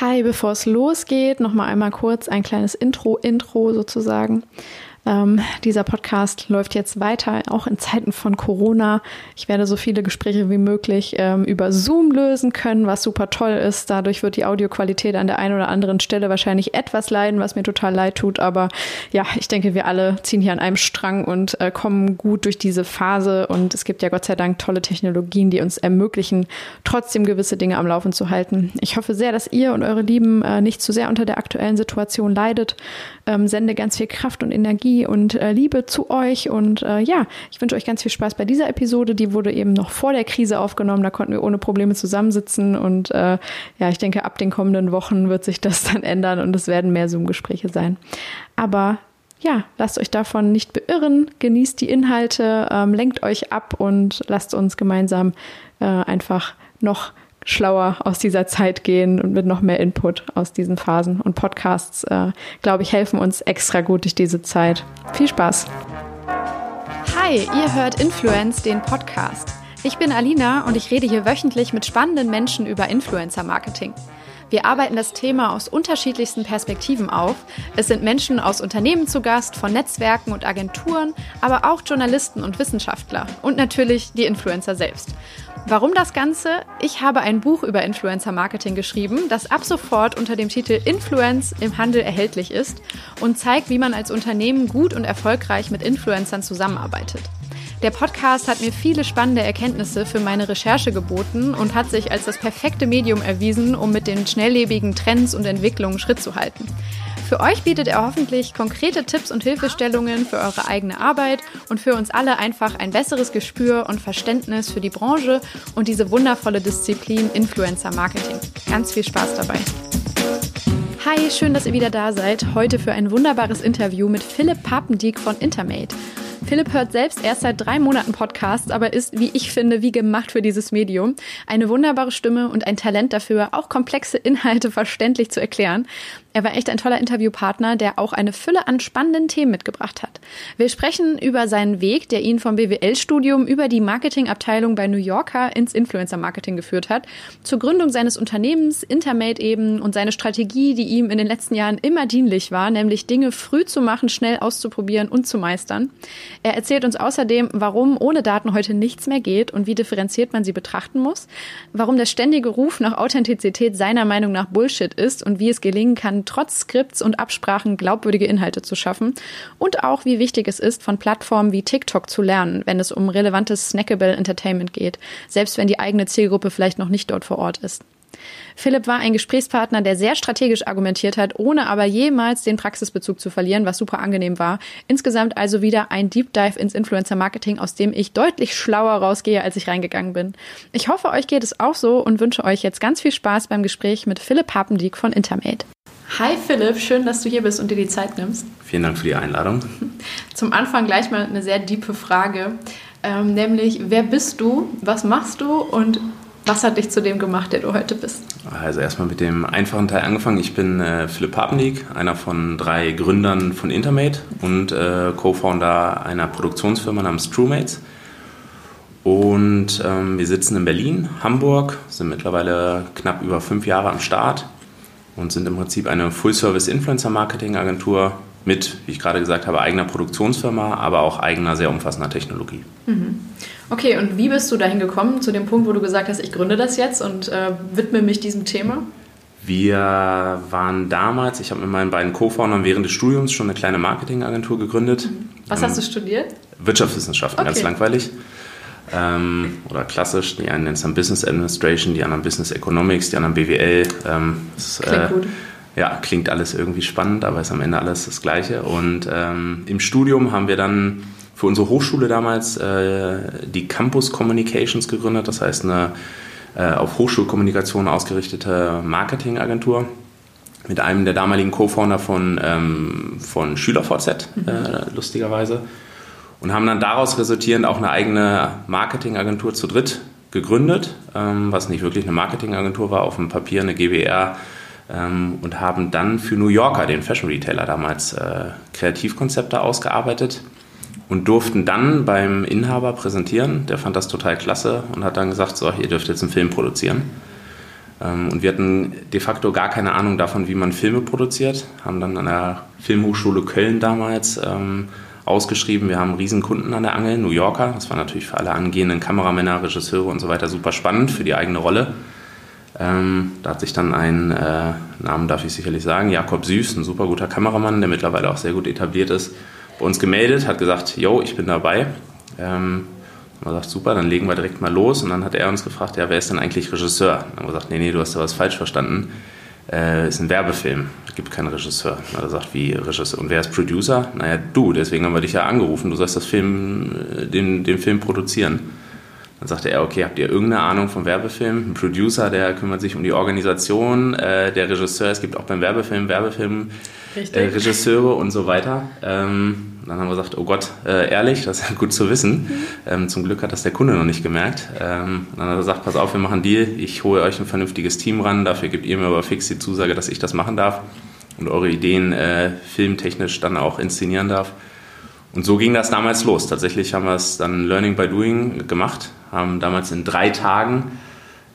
Hi, bevor es losgeht, noch mal einmal kurz ein kleines Intro-Intro sozusagen. Ähm, dieser Podcast läuft jetzt weiter, auch in Zeiten von Corona. Ich werde so viele Gespräche wie möglich ähm, über Zoom lösen können, was super toll ist. Dadurch wird die Audioqualität an der einen oder anderen Stelle wahrscheinlich etwas leiden, was mir total leid tut. Aber ja, ich denke, wir alle ziehen hier an einem Strang und äh, kommen gut durch diese Phase. Und es gibt ja Gott sei Dank tolle Technologien, die uns ermöglichen, trotzdem gewisse Dinge am Laufen zu halten. Ich hoffe sehr, dass ihr und eure Lieben äh, nicht zu sehr unter der aktuellen Situation leidet. Ähm, sende ganz viel Kraft und Energie Und äh, Liebe zu euch. Und äh, ja, ich wünsche euch ganz viel Spaß bei dieser Episode. Die wurde eben noch vor der Krise aufgenommen. Da konnten wir ohne Probleme zusammensitzen. Und äh, ja, ich denke, ab den kommenden Wochen wird sich das dann ändern und es werden mehr Zoom-Gespräche sein. Aber ja, lasst euch davon nicht beirren, genießt die Inhalte, ähm, lenkt euch ab und lasst uns gemeinsam äh, einfach noch schlauer aus dieser Zeit gehen und mit noch mehr Input aus diesen Phasen. Und Podcasts, äh, glaube ich, helfen uns extra gut durch diese Zeit. Viel Spaß! Hi, ihr hört Influence, den Podcast. Ich bin Alina und ich rede hier wöchentlich mit spannenden Menschen über Influencer-Marketing. Wir arbeiten das Thema aus unterschiedlichsten Perspektiven auf. Es sind Menschen aus Unternehmen zu Gast, von Netzwerken und Agenturen, aber auch Journalisten und Wissenschaftler und natürlich die Influencer selbst. Warum das Ganze? Ich habe ein Buch über Influencer Marketing geschrieben, das ab sofort unter dem Titel Influence im Handel erhältlich ist und zeigt, wie man als Unternehmen gut und erfolgreich mit Influencern zusammenarbeitet. Der Podcast hat mir viele spannende Erkenntnisse für meine Recherche geboten und hat sich als das perfekte Medium erwiesen, um mit den schnelllebigen Trends und Entwicklungen Schritt zu halten. Für euch bietet er hoffentlich konkrete Tipps und Hilfestellungen für eure eigene Arbeit und für uns alle einfach ein besseres Gespür und Verständnis für die Branche und diese wundervolle Disziplin Influencer Marketing. Ganz viel Spaß dabei. Hi, schön, dass ihr wieder da seid. Heute für ein wunderbares Interview mit Philipp Papendieck von Intermate. Philipp hört selbst erst seit drei Monaten Podcasts, aber ist, wie ich finde, wie gemacht für dieses Medium. Eine wunderbare Stimme und ein Talent dafür, auch komplexe Inhalte verständlich zu erklären. Er war echt ein toller Interviewpartner, der auch eine Fülle an spannenden Themen mitgebracht hat. Wir sprechen über seinen Weg, der ihn vom BWL-Studium über die Marketingabteilung bei New Yorker ins Influencer-Marketing geführt hat, zur Gründung seines Unternehmens Intermate eben und seine Strategie, die ihm in den letzten Jahren immer dienlich war, nämlich Dinge früh zu machen, schnell auszuprobieren und zu meistern. Er erzählt uns außerdem, warum ohne Daten heute nichts mehr geht und wie differenziert man sie betrachten muss, warum der ständige Ruf nach Authentizität seiner Meinung nach Bullshit ist und wie es gelingen kann, trotz Skripts und Absprachen glaubwürdige Inhalte zu schaffen und auch wie wichtig es ist, von Plattformen wie TikTok zu lernen, wenn es um relevantes Snackable Entertainment geht, selbst wenn die eigene Zielgruppe vielleicht noch nicht dort vor Ort ist. Philipp war ein Gesprächspartner, der sehr strategisch argumentiert hat, ohne aber jemals den Praxisbezug zu verlieren, was super angenehm war. Insgesamt also wieder ein Deep Dive ins Influencer Marketing, aus dem ich deutlich schlauer rausgehe, als ich reingegangen bin. Ich hoffe, euch geht es auch so und wünsche euch jetzt ganz viel Spaß beim Gespräch mit Philipp Hapendieck von Intermate. Hi Philipp, schön, dass du hier bist und dir die Zeit nimmst. Vielen Dank für die Einladung. Zum Anfang gleich mal eine sehr diepe Frage, ähm, nämlich wer bist du, was machst du und was hat dich zu dem gemacht, der du heute bist? Also erstmal mit dem einfachen Teil angefangen. Ich bin äh, Philipp Papendiek, einer von drei Gründern von Intermate und äh, Co-Founder einer Produktionsfirma namens TrueMates. Und ähm, wir sitzen in Berlin, Hamburg, sind mittlerweile knapp über fünf Jahre am Start und sind im Prinzip eine Full-Service-Influencer-Marketing-Agentur mit, wie ich gerade gesagt habe, eigener Produktionsfirma, aber auch eigener, sehr umfassender Technologie. Mhm. Okay, und wie bist du dahin gekommen, zu dem Punkt, wo du gesagt hast, ich gründe das jetzt und äh, widme mich diesem Thema? Wir waren damals, ich habe mit meinen beiden Co-Foundern während des Studiums schon eine kleine Marketingagentur gegründet. Mhm. Was ähm, hast du studiert? Wirtschaftswissenschaften, okay. ganz langweilig ähm, oder klassisch. Die einen nennen es dann Business Administration, die anderen Business Economics, die anderen BWL. Ähm, das, klingt äh, gut. Ja, klingt alles irgendwie spannend, aber ist am Ende alles das Gleiche. Und ähm, im Studium haben wir dann für unsere Hochschule damals äh, die Campus Communications gegründet. Das heißt, eine äh, auf Hochschulkommunikation ausgerichtete Marketingagentur mit einem der damaligen Co-Founder von, ähm, von SchülerVZ, mhm. äh, lustigerweise und haben dann daraus resultierend auch eine eigene Marketingagentur zu dritt gegründet, ähm, was nicht wirklich eine Marketingagentur war, auf dem Papier eine GBR ähm, und haben dann für New Yorker, den Fashion Retailer damals, äh, Kreativkonzepte ausgearbeitet und durften dann beim Inhaber präsentieren. Der fand das total klasse und hat dann gesagt, so, ihr dürft jetzt einen Film produzieren. Ähm, und wir hatten de facto gar keine Ahnung davon, wie man Filme produziert, haben dann an der Filmhochschule Köln damals ähm, ausgeschrieben. Wir haben Riesenkunden an der Angel, New Yorker. Das war natürlich für alle angehenden Kameramänner, Regisseure und so weiter super spannend für die eigene Rolle. Ähm, da hat sich dann ein, äh, Namen darf ich sicherlich sagen, Jakob Süß, ein super guter Kameramann, der mittlerweile auch sehr gut etabliert ist, bei uns gemeldet, hat gesagt, yo, ich bin dabei. Ähm, man sagt, super, dann legen wir direkt mal los. Und dann hat er uns gefragt, ja, wer ist denn eigentlich Regisseur? Dann haben wir gesagt, nee, nee, du hast da was falsch verstanden. Äh, ist ein Werbefilm, es gibt keinen Regisseur. Hat er gesagt, wie Regisseur? Und wer ist Producer? Naja, du, deswegen haben wir dich ja angerufen, du sollst das Film, äh, den, den Film produzieren. Dann sagte er, okay, habt ihr irgendeine Ahnung vom Werbefilm? Ein Producer, der kümmert sich um die Organisation, äh, der Regisseur, es gibt auch beim Werbefilm Werbefilm äh, Regisseure und so weiter. Ähm, dann haben wir gesagt, oh Gott, äh, ehrlich, das ist gut zu wissen. Mhm. Ähm, zum Glück hat das der Kunde noch nicht gemerkt. Ähm, dann hat er gesagt, pass auf, wir machen Deal, ich hole euch ein vernünftiges Team ran, dafür gebt ihr mir aber fix die Zusage, dass ich das machen darf und eure Ideen äh, filmtechnisch dann auch inszenieren darf. Und so ging das damals los. Tatsächlich haben wir es dann Learning by Doing gemacht, haben damals in drei Tagen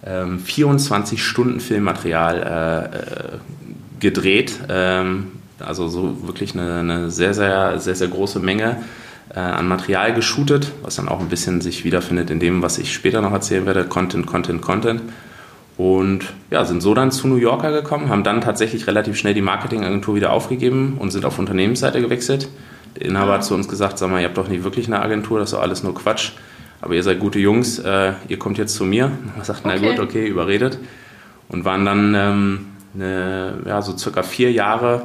ähm, 24 Stunden Filmmaterial äh, äh, gedreht. Ähm, also so wirklich eine, eine, sehr, sehr, sehr, sehr große Menge äh, an Material geshootet, was dann auch ein bisschen sich wiederfindet in dem, was ich später noch erzählen werde. Content, Content, Content. Und ja, sind so dann zu New Yorker gekommen, haben dann tatsächlich relativ schnell die Marketingagentur wieder aufgegeben und sind auf Unternehmensseite gewechselt der Inhaber hat zu uns gesagt, sag mal, ihr habt doch nicht wirklich eine Agentur, das ist doch alles nur Quatsch. Aber ihr seid gute Jungs, äh, ihr kommt jetzt zu mir. Und wir sagten, okay. na gut, okay, überredet. Und waren dann ähm, eine, ja, so circa vier Jahre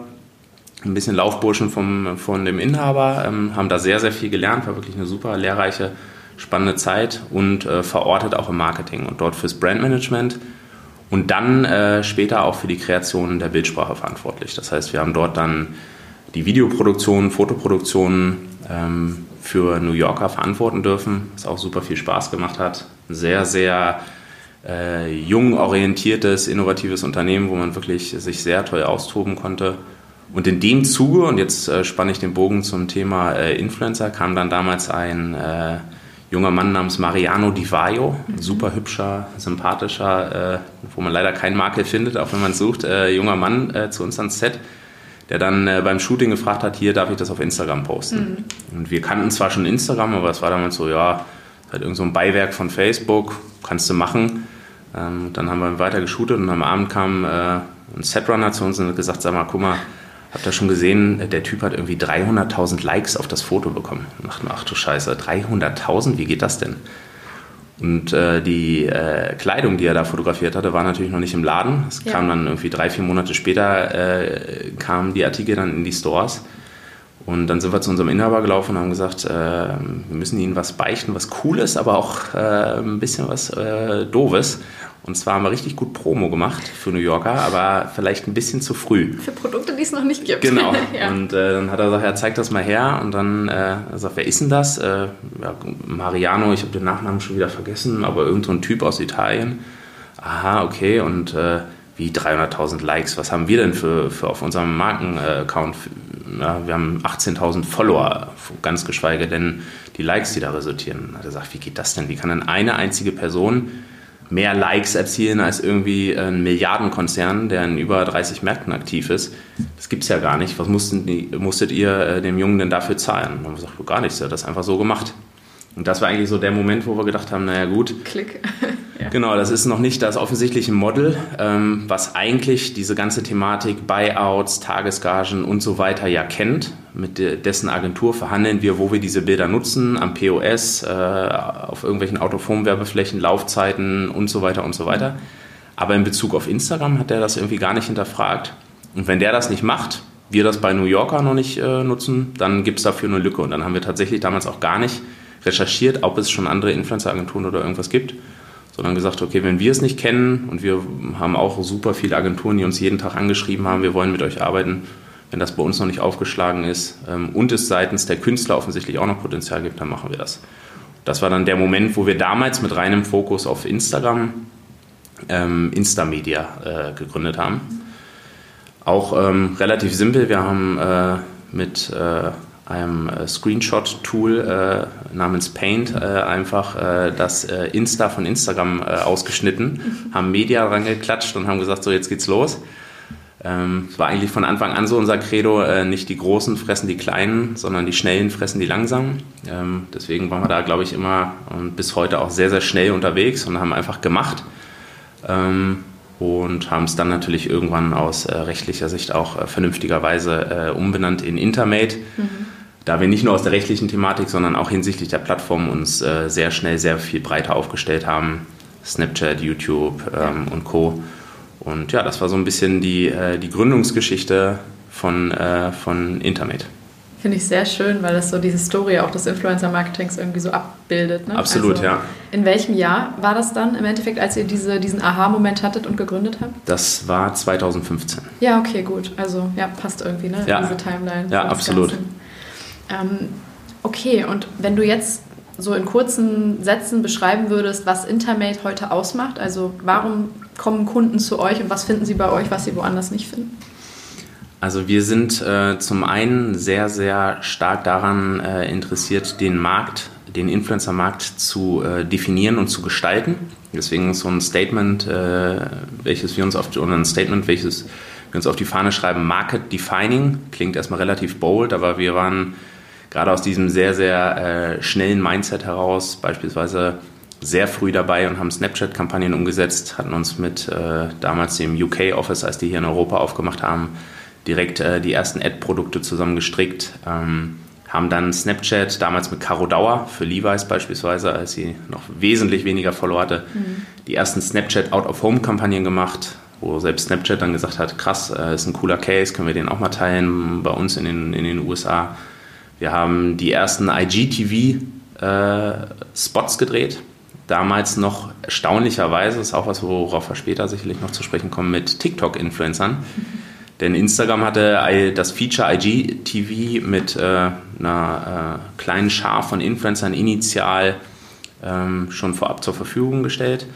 ein bisschen Laufburschen vom, von dem Inhaber, ähm, haben da sehr, sehr viel gelernt, war wirklich eine super lehrreiche, spannende Zeit und äh, verortet auch im Marketing und dort fürs Brandmanagement und dann äh, später auch für die Kreation der Bildsprache verantwortlich. Das heißt, wir haben dort dann die Videoproduktion, Fotoproduktion ähm, für New Yorker verantworten dürfen, was auch super viel Spaß gemacht hat. Ein sehr, sehr äh, jung orientiertes, innovatives Unternehmen, wo man wirklich sich sehr toll austoben konnte. Und in dem Zuge, und jetzt äh, spanne ich den Bogen zum Thema äh, Influencer, kam dann damals ein äh, junger Mann namens Mariano Di Vaio, mhm. super hübscher, sympathischer, äh, wo man leider keinen Makel findet, auch wenn man es sucht, äh, junger Mann äh, zu uns ans Set der dann äh, beim Shooting gefragt hat, hier darf ich das auf Instagram posten. Mhm. Und wir kannten zwar schon Instagram, aber es war damals so, ja, halt irgend so ein Beiwerk von Facebook, kannst du machen. Ähm, dann haben wir weiter geshootet und am Abend kam äh, ein Setrunner zu uns und hat gesagt, sag mal, guck mal, habt ihr schon gesehen, der Typ hat irgendwie 300.000 Likes auf das Foto bekommen. Und dachte ach du Scheiße, 300.000, wie geht das denn? Und äh, die äh, Kleidung, die er da fotografiert hatte, war natürlich noch nicht im Laden. Es ja. kam dann irgendwie drei, vier Monate später, äh, kamen die Artikel dann in die Stores. Und dann sind wir zu unserem Inhaber gelaufen und haben gesagt, äh, wir müssen ihnen was beichten, was cool ist, aber auch äh, ein bisschen was äh, doofes. Und zwar haben wir richtig gut Promo gemacht für New Yorker, aber vielleicht ein bisschen zu früh. Für Produkte, die es noch nicht gibt. Genau. ja. Und äh, dann hat er gesagt, ja, zeig das mal her. Und dann äh, sagt, wer ist denn das? Äh, ja, Mariano, ich habe den Nachnamen schon wieder vergessen, aber irgend so Typ aus Italien. Aha, okay. Und äh, wie 300.000 Likes, was haben wir denn für, für auf unserem Markenaccount? Ja, wir haben 18.000 Follower, ganz geschweige denn die Likes, die da resultieren. Dann hat er gesagt, wie geht das denn? Wie kann denn eine einzige Person mehr Likes erzielen als irgendwie ein Milliardenkonzern, der in über 30 Märkten aktiv ist. Das gibt es ja gar nicht. Was mussten musstet ihr äh, dem Jungen denn dafür zahlen? Und dann haben gar nichts, er hat das einfach so gemacht. Und das war eigentlich so der Moment, wo wir gedacht haben, naja gut. Klick. Genau, das ist noch nicht das offensichtliche Model, ähm, was eigentlich diese ganze Thematik Buyouts, Tagesgagen und so weiter ja kennt. Mit dessen Agentur verhandeln wir, wo wir diese Bilder nutzen, am POS, äh, auf irgendwelchen Autophonwerbeflächen, Laufzeiten und so weiter und so weiter. Aber in Bezug auf Instagram hat der das irgendwie gar nicht hinterfragt. Und wenn der das nicht macht, wir das bei New Yorker noch nicht äh, nutzen, dann gibt es dafür eine Lücke. Und dann haben wir tatsächlich damals auch gar nicht recherchiert, ob es schon andere Influencer-Agenturen oder irgendwas gibt, sondern gesagt, okay, wenn wir es nicht kennen und wir haben auch super viele Agenturen, die uns jeden Tag angeschrieben haben, wir wollen mit euch arbeiten, wenn das bei uns noch nicht aufgeschlagen ist ähm, und es seitens der Künstler offensichtlich auch noch Potenzial gibt, dann machen wir das. Das war dann der Moment, wo wir damals mit reinem Fokus auf Instagram ähm, Instamedia äh, gegründet haben. Auch ähm, relativ simpel, wir haben äh, mit äh, einem äh, Screenshot-Tool äh, namens Paint äh, einfach äh, das äh, Insta von Instagram äh, ausgeschnitten, haben Media rangeklatscht und haben gesagt, so jetzt geht's los. Ähm, es war eigentlich von Anfang an so unser Credo, nicht die Großen fressen die Kleinen, sondern die Schnellen fressen die Langsamen. Ähm, deswegen waren wir da, glaube ich, immer und bis heute auch sehr, sehr schnell unterwegs und haben einfach gemacht. Ähm, und haben es dann natürlich irgendwann aus rechtlicher Sicht auch vernünftigerweise umbenannt in Intermate. Mhm da wir nicht nur aus der rechtlichen Thematik, sondern auch hinsichtlich der Plattform uns äh, sehr schnell sehr viel breiter aufgestellt haben. Snapchat, YouTube ähm, und Co. Und ja, das war so ein bisschen die, äh, die Gründungsgeschichte von, äh, von Intermate. Finde ich sehr schön, weil das so diese Story auch des Influencer-Marketings irgendwie so abbildet. Ne? Absolut, also, ja. In welchem Jahr war das dann im Endeffekt, als ihr diese, diesen Aha-Moment hattet und gegründet habt? Das war 2015. Ja, okay, gut. Also ja, passt irgendwie, ne? Ja. Diese Timeline. Ja, absolut. Ganzen. Ähm, okay, und wenn du jetzt so in kurzen Sätzen beschreiben würdest, was Intermate heute ausmacht, also warum kommen Kunden zu euch und was finden sie bei euch, was sie woanders nicht finden? Also wir sind äh, zum einen sehr, sehr stark daran äh, interessiert, den Markt, den Influencer-Markt zu äh, definieren und zu gestalten. Deswegen so ein Statement, äh, welches wir uns auf oder ein Statement, welches wir uns auf die Fahne schreiben, Market Defining, klingt erstmal relativ bold, aber wir waren gerade aus diesem sehr, sehr äh, schnellen Mindset heraus beispielsweise sehr früh dabei und haben Snapchat-Kampagnen umgesetzt, hatten uns mit äh, damals dem UK-Office, als die hier in Europa aufgemacht haben, direkt äh, die ersten Ad-Produkte zusammengestrickt, ähm, haben dann Snapchat damals mit Caro Dauer für Levi's beispielsweise, als sie noch wesentlich weniger Follower hatte, mhm. die ersten Snapchat Out-of-Home-Kampagnen gemacht, wo selbst Snapchat dann gesagt hat, krass, äh, ist ein cooler Case, können wir den auch mal teilen bei uns in den, in den USA. Wir haben die ersten IGTV-Spots äh, gedreht. Damals noch erstaunlicherweise, ist auch was, worauf wir später sicherlich noch zu sprechen kommen, mit TikTok-Influencern. Denn Instagram hatte das Feature IGTV mit äh, einer äh, kleinen Schar von Influencern initial ähm, schon vorab zur Verfügung gestellt.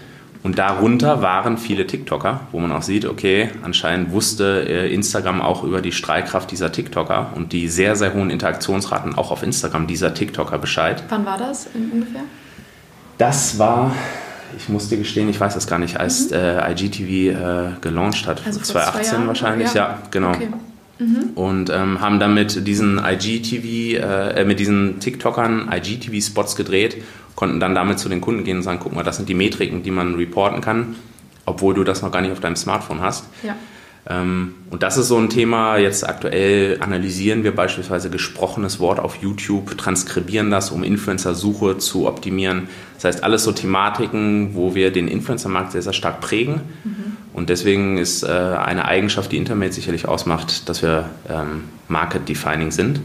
Und darunter waren viele TikToker, wo man auch sieht, okay, anscheinend wusste äh, Instagram auch über die Strahlkraft dieser TikToker und die sehr, sehr hohen Interaktionsraten auch auf Instagram dieser TikToker Bescheid. Wann war das ungefähr? Das war, ich muss dir gestehen, ich weiß es gar nicht, als mhm. äh, IGTV äh, gelauncht hat. Also 2018 wahrscheinlich, ja, ja genau. Okay. Mhm. Und ähm, haben damit diesen IGTV, äh, mit diesen TikTokern IGTV-Spots gedreht konnten dann damit zu den Kunden gehen und sagen, guck mal, das sind die Metriken, die man reporten kann, obwohl du das noch gar nicht auf deinem Smartphone hast. Ja. Ähm, und das ist so ein Thema, jetzt aktuell analysieren wir beispielsweise gesprochenes Wort auf YouTube, transkribieren das, um Influencer-Suche zu optimieren. Das heißt, alles so Thematiken, wo wir den Influencer-Markt sehr, sehr stark prägen. Mhm. Und deswegen ist äh, eine Eigenschaft, die Internet sicherlich ausmacht, dass wir ähm, Market-Defining sind.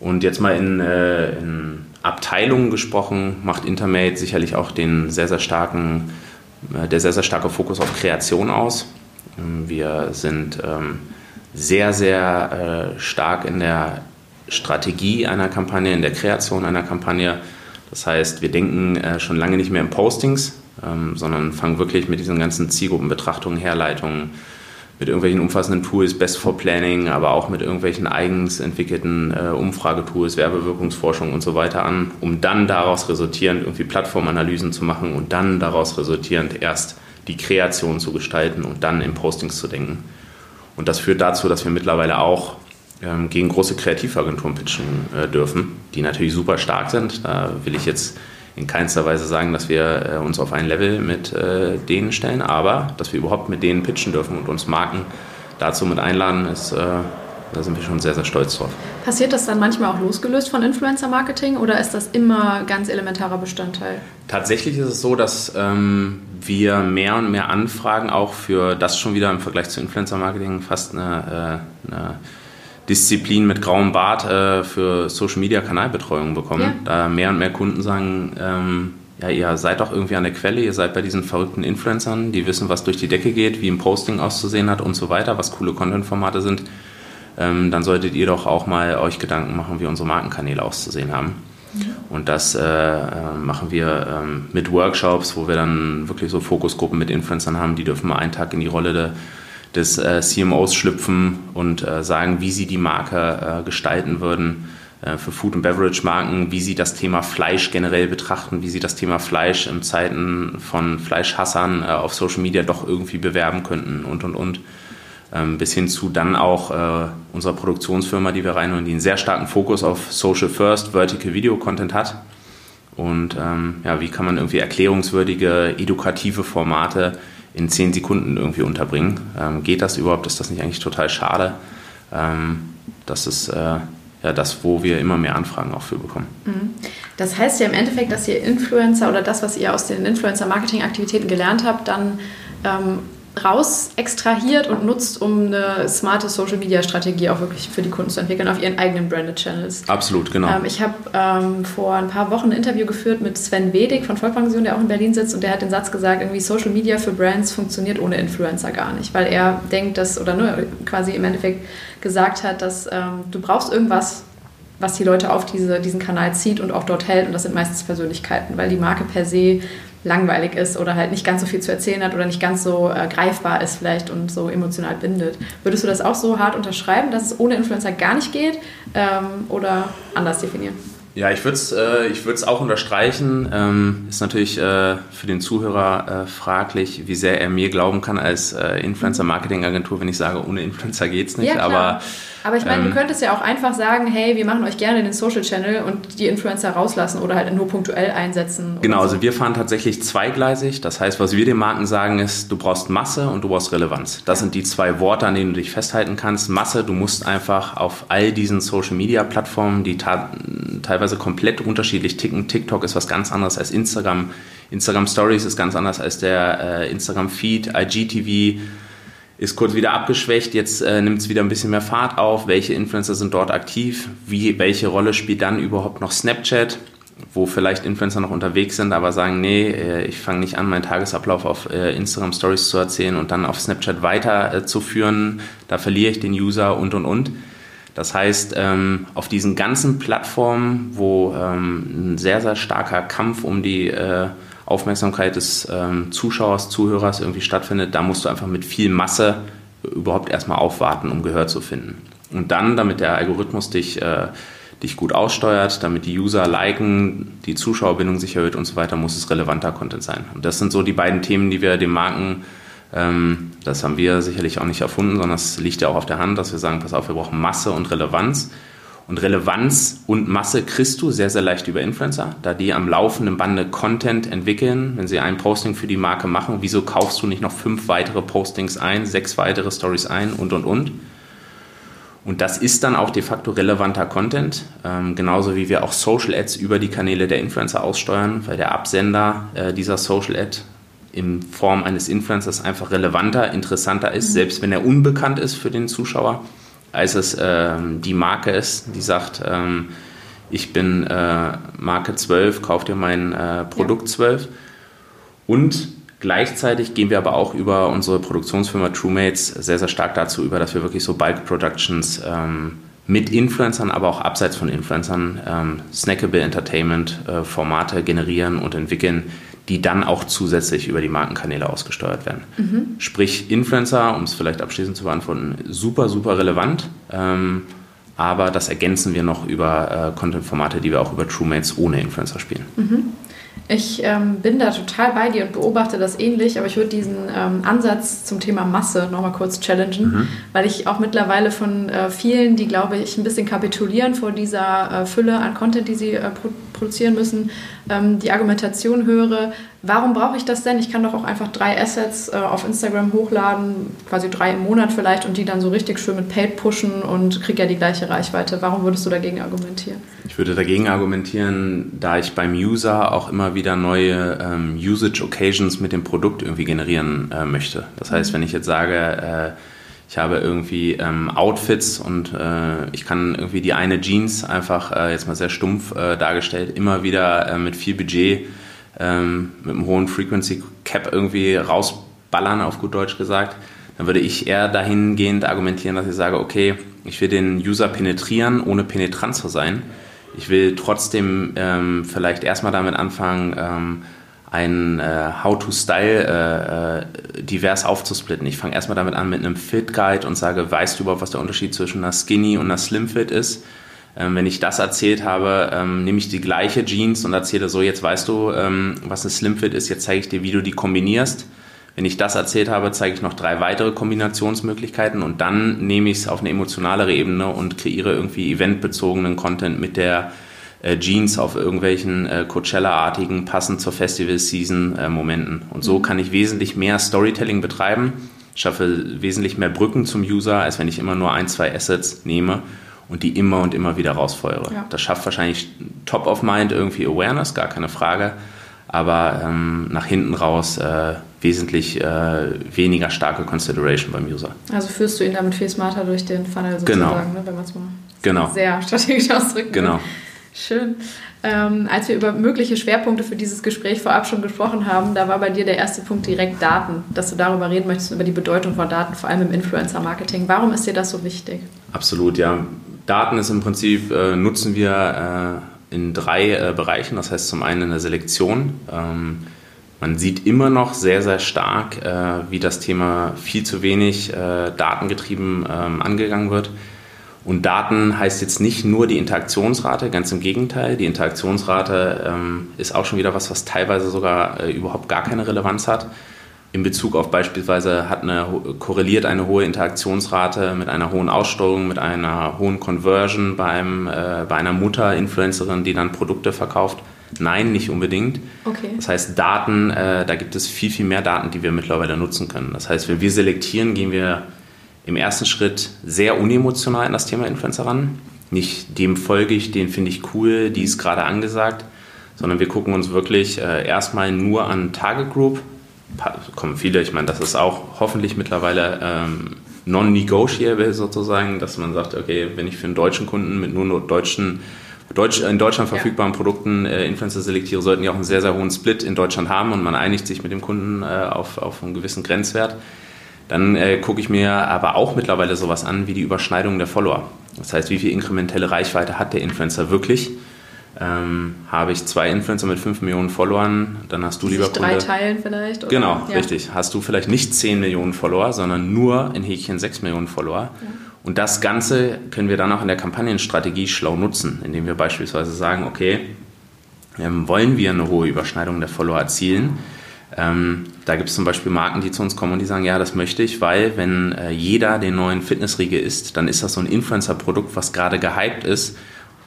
Und jetzt mal in, äh, in Abteilungen gesprochen, macht Intermate sicherlich auch den sehr, sehr starken, äh, der sehr, sehr starke Fokus auf Kreation aus. Ähm, wir sind ähm, sehr, sehr äh, stark in der Strategie einer Kampagne, in der Kreation einer Kampagne. Das heißt, wir denken äh, schon lange nicht mehr in Postings, ähm, sondern fangen wirklich mit diesen ganzen Zielgruppenbetrachtungen, Herleitungen, mit irgendwelchen umfassenden Tools, Best for Planning, aber auch mit irgendwelchen eigens entwickelten äh, Umfragetools, Werbewirkungsforschung und so weiter an, um dann daraus resultierend irgendwie Plattformanalysen zu machen und dann daraus resultierend erst die Kreation zu gestalten und dann in Postings zu denken. Und das führt dazu, dass wir mittlerweile auch ähm, gegen große Kreativagenturen pitchen äh, dürfen, die natürlich super stark sind. Da will ich jetzt in keinster Weise sagen, dass wir äh, uns auf ein Level mit äh, denen stellen, aber dass wir überhaupt mit denen pitchen dürfen und uns Marken dazu mit einladen, ist, äh, da sind wir schon sehr, sehr stolz drauf. Passiert das dann manchmal auch losgelöst von Influencer-Marketing oder ist das immer ganz elementarer Bestandteil? Tatsächlich ist es so, dass ähm, wir mehr und mehr Anfragen auch für das schon wieder im Vergleich zu Influencer-Marketing fast eine, äh, eine Disziplin mit grauem Bart äh, für Social Media Kanalbetreuung bekommen. Ja. Da mehr und mehr Kunden sagen, ähm, ja, ihr seid doch irgendwie an der Quelle, ihr seid bei diesen verrückten Influencern, die wissen, was durch die Decke geht, wie ein Posting auszusehen hat und so weiter, was coole Content-Formate sind. Ähm, dann solltet ihr doch auch mal euch Gedanken machen, wie unsere Markenkanäle auszusehen haben. Und das äh, äh, machen wir ähm, mit Workshops, wo wir dann wirklich so Fokusgruppen mit Influencern haben, die dürfen mal einen Tag in die Rolle der des äh, CMOs schlüpfen und äh, sagen, wie sie die Marke äh, gestalten würden, äh, für Food- und Beverage-Marken, wie sie das Thema Fleisch generell betrachten, wie sie das Thema Fleisch in Zeiten von Fleischhassern auf Social Media doch irgendwie bewerben könnten und, und, und. Ähm, bis hin zu dann auch äh, unserer Produktionsfirma, die wir reinholen, die einen sehr starken Fokus auf Social First, Vertical Video Content hat. Und ähm, ja, wie kann man irgendwie erklärungswürdige, edukative Formate in zehn Sekunden irgendwie unterbringen? Ähm, geht das überhaupt? Ist das nicht eigentlich total schade? Ähm, das ist äh, ja das, wo wir immer mehr Anfragen auch für bekommen. Mhm. Das heißt ja im Endeffekt, dass ihr Influencer oder das, was ihr aus den Influencer-Marketing-Aktivitäten gelernt habt, dann ähm, raus extrahiert und nutzt, um eine smarte Social Media Strategie auch wirklich für die Kunden zu entwickeln auf ihren eigenen Branded Channels. Absolut, genau. Ähm, ich habe ähm, vor ein paar Wochen ein Interview geführt mit Sven Wedig von Vollpension, der auch in Berlin sitzt und der hat den Satz gesagt, irgendwie Social Media für Brands funktioniert ohne Influencer gar nicht, weil er denkt, dass, oder ne, quasi im Endeffekt gesagt hat, dass ähm, du brauchst irgendwas, was die Leute auf diese, diesen Kanal zieht und auch dort hält und das sind meistens Persönlichkeiten, weil die Marke per se langweilig ist oder halt nicht ganz so viel zu erzählen hat oder nicht ganz so äh, greifbar ist vielleicht und so emotional bindet. Würdest du das auch so hart unterschreiben, dass es ohne Influencer gar nicht geht ähm, oder anders definieren? Ja, ich würde es äh, auch unterstreichen. Ähm, ist natürlich äh, für den Zuhörer äh, fraglich, wie sehr er mir glauben kann als äh, Influencer-Marketing-Agentur, wenn ich sage, ohne Influencer geht es nicht. Ja, aber aber ich meine, ähm, du könntest ja auch einfach sagen, hey, wir machen euch gerne den Social Channel und die Influencer rauslassen oder halt nur punktuell einsetzen. Genau, so. also wir fahren tatsächlich zweigleisig. Das heißt, was wir den Marken sagen ist, du brauchst Masse und du brauchst Relevanz. Das ja. sind die zwei Worte, an denen du dich festhalten kannst. Masse, du musst einfach auf all diesen Social Media Plattformen, die teilweise komplett unterschiedlich ticken. TikTok ist was ganz anderes als Instagram. Instagram Stories ist ganz anders als der äh, Instagram Feed, IGTV ist kurz wieder abgeschwächt, jetzt äh, nimmt es wieder ein bisschen mehr Fahrt auf. Welche Influencer sind dort aktiv? Wie, welche Rolle spielt dann überhaupt noch Snapchat? Wo vielleicht Influencer noch unterwegs sind, aber sagen, nee, äh, ich fange nicht an, meinen Tagesablauf auf äh, Instagram Stories zu erzählen und dann auf Snapchat weiterzuführen. Da verliere ich den User und und und. Das heißt, ähm, auf diesen ganzen Plattformen, wo ähm, ein sehr, sehr starker Kampf um die äh, Aufmerksamkeit des ähm, Zuschauers, Zuhörers irgendwie stattfindet, da musst du einfach mit viel Masse überhaupt erstmal aufwarten, um Gehör zu finden. Und dann, damit der Algorithmus dich, äh, dich gut aussteuert, damit die User liken, die Zuschauerbindung sich erhöht und so weiter, muss es relevanter Content sein. Und das sind so die beiden Themen, die wir den Marken, ähm, das haben wir sicherlich auch nicht erfunden, sondern es liegt ja auch auf der Hand, dass wir sagen, pass auf, wir brauchen Masse und Relevanz. Und Relevanz und Masse kriegst du sehr, sehr leicht über Influencer, da die am laufenden Bande Content entwickeln. Wenn sie ein Posting für die Marke machen, wieso kaufst du nicht noch fünf weitere Postings ein, sechs weitere Stories ein und, und, und. Und das ist dann auch de facto relevanter Content, ähm, genauso wie wir auch Social Ads über die Kanäle der Influencer aussteuern, weil der Absender äh, dieser Social Ad in Form eines Influencers einfach relevanter, interessanter ist, mhm. selbst wenn er unbekannt ist für den Zuschauer als es ähm, die Marke ist, die sagt, ähm, ich bin äh, Marke 12, kauf dir mein äh, Produkt ja. 12. Und gleichzeitig gehen wir aber auch über unsere Produktionsfirma TrueMates sehr, sehr stark dazu über, dass wir wirklich so Bulk Productions ähm, mit Influencern, aber auch abseits von Influencern ähm, snackable Entertainment äh, Formate generieren und entwickeln, die dann auch zusätzlich über die Markenkanäle ausgesteuert werden. Mhm. Sprich, Influencer, um es vielleicht abschließend zu beantworten, super, super relevant. Ähm, aber das ergänzen wir noch über äh, Content-Formate, die wir auch über TrueMates ohne Influencer spielen. Mhm. Ich ähm, bin da total bei dir und beobachte das ähnlich, aber ich würde diesen ähm, Ansatz zum Thema Masse nochmal kurz challengen, mhm. weil ich auch mittlerweile von äh, vielen, die glaube ich ein bisschen kapitulieren vor dieser äh, Fülle an Content, die sie äh, produzieren müssen, ähm, die Argumentation höre, warum brauche ich das denn? Ich kann doch auch einfach drei Assets äh, auf Instagram hochladen, quasi drei im Monat vielleicht und die dann so richtig schön mit Paid pushen und kriege ja die gleiche Reichweite. Warum würdest du dagegen argumentieren? Ich würde dagegen argumentieren, da ich beim User auch immer wieder neue ähm, Usage Occasions mit dem Produkt irgendwie generieren äh, möchte. Das heißt, mhm. wenn ich jetzt sage, äh, ich habe irgendwie ähm, Outfits und äh, ich kann irgendwie die eine Jeans einfach, äh, jetzt mal sehr stumpf äh, dargestellt, immer wieder äh, mit viel Budget, ähm, mit einem hohen Frequency Cap irgendwie rausballern, auf gut Deutsch gesagt. Dann würde ich eher dahingehend argumentieren, dass ich sage, okay, ich will den User penetrieren, ohne penetrant zu sein. Ich will trotzdem ähm, vielleicht erstmal damit anfangen, ähm, ein äh, How-to-Style äh, äh, divers aufzusplitten. Ich fange erstmal damit an mit einem Fit-Guide und sage, weißt du überhaupt, was der Unterschied zwischen einer Skinny und einer Slim-Fit ist? Ähm, wenn ich das erzählt habe, ähm, nehme ich die gleiche Jeans und erzähle so, jetzt weißt du, ähm, was ein Slimfit ist, jetzt zeige ich dir, wie du die kombinierst. Wenn ich das erzählt habe, zeige ich noch drei weitere Kombinationsmöglichkeiten und dann nehme ich es auf eine emotionalere Ebene und kreiere irgendwie eventbezogenen Content mit der äh, Jeans auf irgendwelchen äh, Coachella-artigen, passend zur Festival-Season-Momenten. Äh, und so kann ich wesentlich mehr Storytelling betreiben, schaffe wesentlich mehr Brücken zum User, als wenn ich immer nur ein, zwei Assets nehme und die immer und immer wieder rausfeuere. Ja. Das schafft wahrscheinlich top of mind irgendwie Awareness, gar keine Frage, aber ähm, nach hinten raus äh, wesentlich äh, weniger starke Consideration beim User. Also führst du ihn damit viel smarter durch den Funnel sozusagen, genau. ne, wenn man es mal genau. sehr strategisch ausdrücken Genau. Will. Schön. Ähm, als wir über mögliche Schwerpunkte für dieses Gespräch vorab schon gesprochen haben, da war bei dir der erste Punkt direkt Daten, dass du darüber reden möchtest, über die Bedeutung von Daten, vor allem im Influencer-Marketing. Warum ist dir das so wichtig? Absolut, ja. Daten ist im Prinzip, äh, nutzen wir äh, in drei äh, Bereichen. Das heißt zum einen in der Selektion. Ähm, man sieht immer noch sehr, sehr stark, äh, wie das Thema viel zu wenig äh, datengetrieben ähm, angegangen wird. Und Daten heißt jetzt nicht nur die Interaktionsrate, ganz im Gegenteil. Die Interaktionsrate ähm, ist auch schon wieder was, was teilweise sogar äh, überhaupt gar keine Relevanz hat. In Bezug auf beispielsweise hat eine, korreliert eine hohe Interaktionsrate mit einer hohen Aussteuerung, mit einer hohen Conversion beim, äh, bei einer Mutter-Influencerin, die dann Produkte verkauft. Nein, nicht unbedingt. Okay. Das heißt, Daten, äh, da gibt es viel, viel mehr Daten, die wir mittlerweile nutzen können. Das heißt, wenn wir selektieren, gehen wir im ersten Schritt sehr unemotional an das Thema Influencer ran. Nicht dem folge ich, den finde ich cool, die ist gerade angesagt, sondern wir gucken uns wirklich äh, erstmal nur an Target Group. Kommen viele, ich meine, das ist auch hoffentlich mittlerweile ähm, non-negotiable sozusagen, dass man sagt, okay, wenn ich für einen deutschen Kunden mit nur deutschen Deutsch, in Deutschland verfügbaren ja. Produkten äh, Influencer selektiere, sollten die auch einen sehr, sehr hohen Split in Deutschland haben und man einigt sich mit dem Kunden äh, auf, auf einen gewissen Grenzwert. Dann äh, gucke ich mir aber auch mittlerweile sowas an wie die Überschneidung der Follower. Das heißt, wie viel inkrementelle Reichweite hat der Influencer wirklich? Ähm, habe ich zwei Influencer mit 5 Millionen Followern, dann hast du, lieber Kunde... drei teilen vielleicht? Oder? Genau, ja. richtig. Hast du vielleicht nicht 10 Millionen Follower, sondern nur in Häkchen 6 Millionen Follower. Ja. Und das Ganze können wir dann auch in der Kampagnenstrategie schlau nutzen, indem wir beispielsweise sagen, okay, ähm, wollen wir eine hohe Überschneidung der Follower erzielen, ähm, da gibt es zum Beispiel Marken, die zu uns kommen und die sagen, ja, das möchte ich, weil wenn äh, jeder den neuen Fitnessriegel isst, dann ist das so ein Influencer-Produkt, was gerade gehypt ist.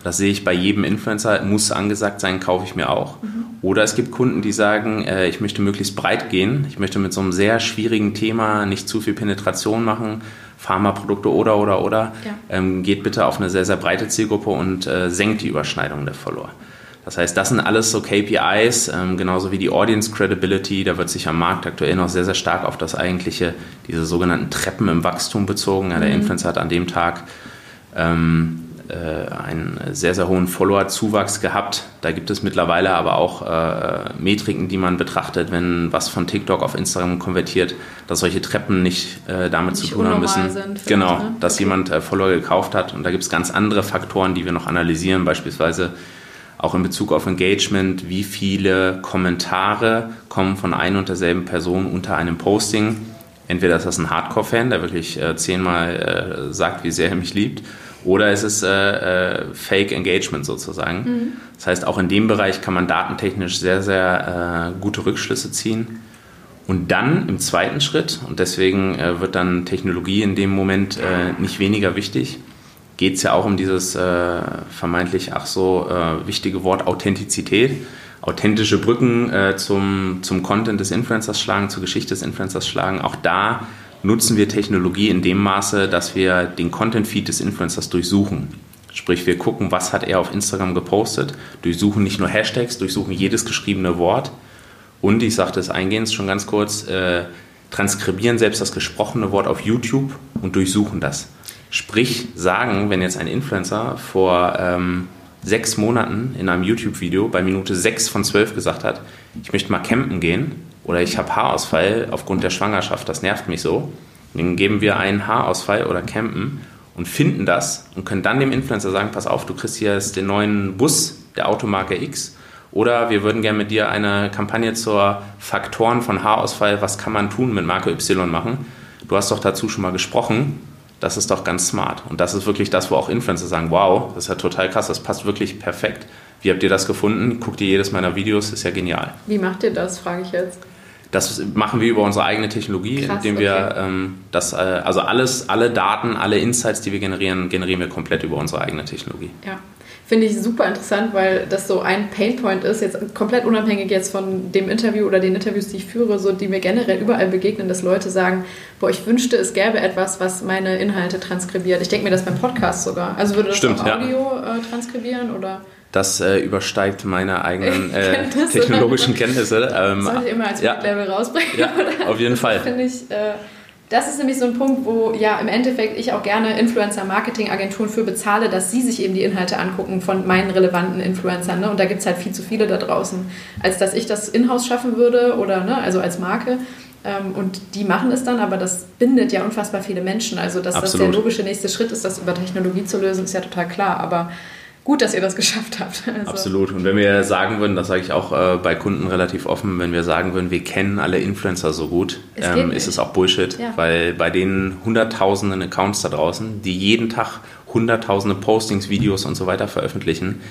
Das sehe ich bei jedem Influencer, muss angesagt sein, kaufe ich mir auch. Mhm. Oder es gibt Kunden, die sagen, äh, ich möchte möglichst breit gehen, ich möchte mit so einem sehr schwierigen Thema nicht zu viel Penetration machen, Pharmaprodukte oder, oder, oder. Ja. Ähm, geht bitte auf eine sehr, sehr breite Zielgruppe und äh, senkt die Überschneidung der Follower. Das heißt, das sind alles so KPIs, ähm, genauso wie die Audience Credibility. Da wird sich am Markt aktuell noch sehr, sehr stark auf das eigentliche, diese sogenannten Treppen im Wachstum bezogen. Ja, der mhm. Influencer hat an dem Tag ähm, äh, einen sehr, sehr hohen Follower-Zuwachs gehabt. Da gibt es mittlerweile aber auch äh, Metriken, die man betrachtet, wenn was von TikTok auf Instagram konvertiert, dass solche Treppen nicht äh, damit nicht zu tun haben müssen. genau, ne? dass okay. jemand äh, Follower gekauft hat. Und da gibt es ganz andere Faktoren, die wir noch analysieren, beispielsweise auch in Bezug auf Engagement, wie viele Kommentare kommen von ein und derselben Person unter einem Posting. Entweder ist das ein Hardcore-Fan, der wirklich äh, zehnmal äh, sagt, wie sehr er mich liebt, oder es ist äh, äh, Fake Engagement sozusagen. Mhm. Das heißt, auch in dem Bereich kann man datentechnisch sehr, sehr äh, gute Rückschlüsse ziehen. Und dann im zweiten Schritt, und deswegen äh, wird dann Technologie in dem Moment nicht weniger wichtig, geht es ja auch um dieses äh, vermeintlich ach so äh, wichtige Wort Authentizität. Authentische Brücken äh, zum, zum Content des Influencers schlagen, zur Geschichte des Influencers schlagen. Auch da nutzen wir Technologie in dem Maße, dass wir den Content-Feed des Influencers durchsuchen. Sprich, wir gucken, was hat er auf Instagram gepostet, durchsuchen nicht nur Hashtags, durchsuchen jedes geschriebene Wort und, ich sagte es eingehend schon ganz kurz, äh, transkribieren selbst das gesprochene Wort auf YouTube und durchsuchen das. Sprich, sagen, wenn jetzt ein Influencer vor ähm, sechs Monaten in einem YouTube-Video bei Minute sechs von zwölf gesagt hat, ich möchte mal campen gehen oder ich habe Haarausfall aufgrund der Schwangerschaft, das nervt mich so, dann geben wir einen Haarausfall oder campen und finden das und können dann dem Influencer sagen, pass auf, du kriegst hier jetzt den neuen Bus der Automarke X oder wir würden gerne mit dir eine Kampagne zur Faktoren von Haarausfall, was kann man tun mit Marke Y machen. Du hast doch dazu schon mal gesprochen Das ist doch ganz smart. Und das ist wirklich das, wo auch Influencer sagen, wow, das ist ja total krass, das passt wirklich perfekt. Wie habt ihr das gefunden? Guckt ihr jedes meiner Videos, ist ja genial. Wie macht ihr das, frage ich jetzt. Das machen wir über unsere eigene Technologie, Krass, indem wir okay. ähm, das, äh, also alles, alle Daten, alle Insights, die wir generieren, generieren wir komplett über unsere eigene Technologie. Ja. Finde ich super interessant, weil das so ein Painpoint ist, jetzt komplett unabhängig jetzt von dem Interview oder den Interviews, die ich führe, so die mir generell überall begegnen, dass Leute sagen, boah, ich wünschte, es gäbe etwas, was meine Inhalte transkribiert. Ich denke mir das beim Podcast sogar. Also würde das Stimmt, Audio ja. äh, transkribieren oder? Das äh, übersteigt meine eigenen äh, technologischen Kenntnisse. Ähm, Soll ich immer als ja. Level rausbringen? Ja, auf jeden Fall. Finde ich. Das ist nämlich so ein Punkt, wo ja im Endeffekt ich auch gerne Influencer-Marketing-Agenturen für bezahle, dass sie sich eben die Inhalte angucken von meinen relevanten Influencern. Ne? Und da gibt es halt viel zu viele da draußen, als dass ich das in-house schaffen würde oder ne, also als Marke. Ähm, und die machen es dann, aber das bindet ja unfassbar viele Menschen. Also, dass Absolut. das der logische nächste Schritt ist, das über Technologie zu lösen, ist ja total klar. Aber gut, dass ihr das geschafft habt. Also. Absolut. Und wenn wir sagen würden, das sage ich auch äh, bei Kunden relativ offen, wenn wir sagen würden, wir kennen alle Influencer so gut, ähm, ist es auch Bullshit, ja. weil bei den hunderttausenden Accounts da draußen, die jeden Tag hunderttausende Postings, Videos und so weiter veröffentlichen,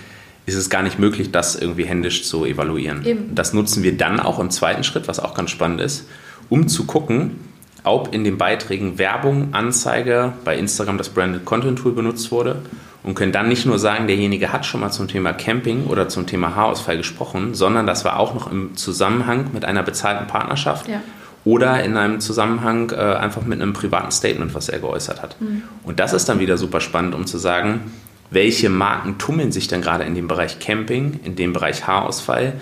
ist es gar nicht möglich, das irgendwie händisch zu evaluieren. Eben. Das nutzen wir dann auch im zweiten Schritt, was auch ganz spannend ist, um zu gucken, ob in den Beiträgen Werbung, Anzeige, bei Instagram das Branded Content Tool benutzt wurde und können dann nicht nur sagen, derjenige hat schon mal zum Thema Camping oder zum Thema Haarausfall gesprochen, sondern das war auch noch im Zusammenhang mit einer bezahlten Partnerschaft ja. oder in einem Zusammenhang äh, einfach mit einem privaten Statement, was er geäußert hat. Mhm. Und das ist dann wieder super spannend, um zu sagen, welche Marken tummeln sich denn gerade in dem Bereich Camping, in dem Bereich Haarausfall,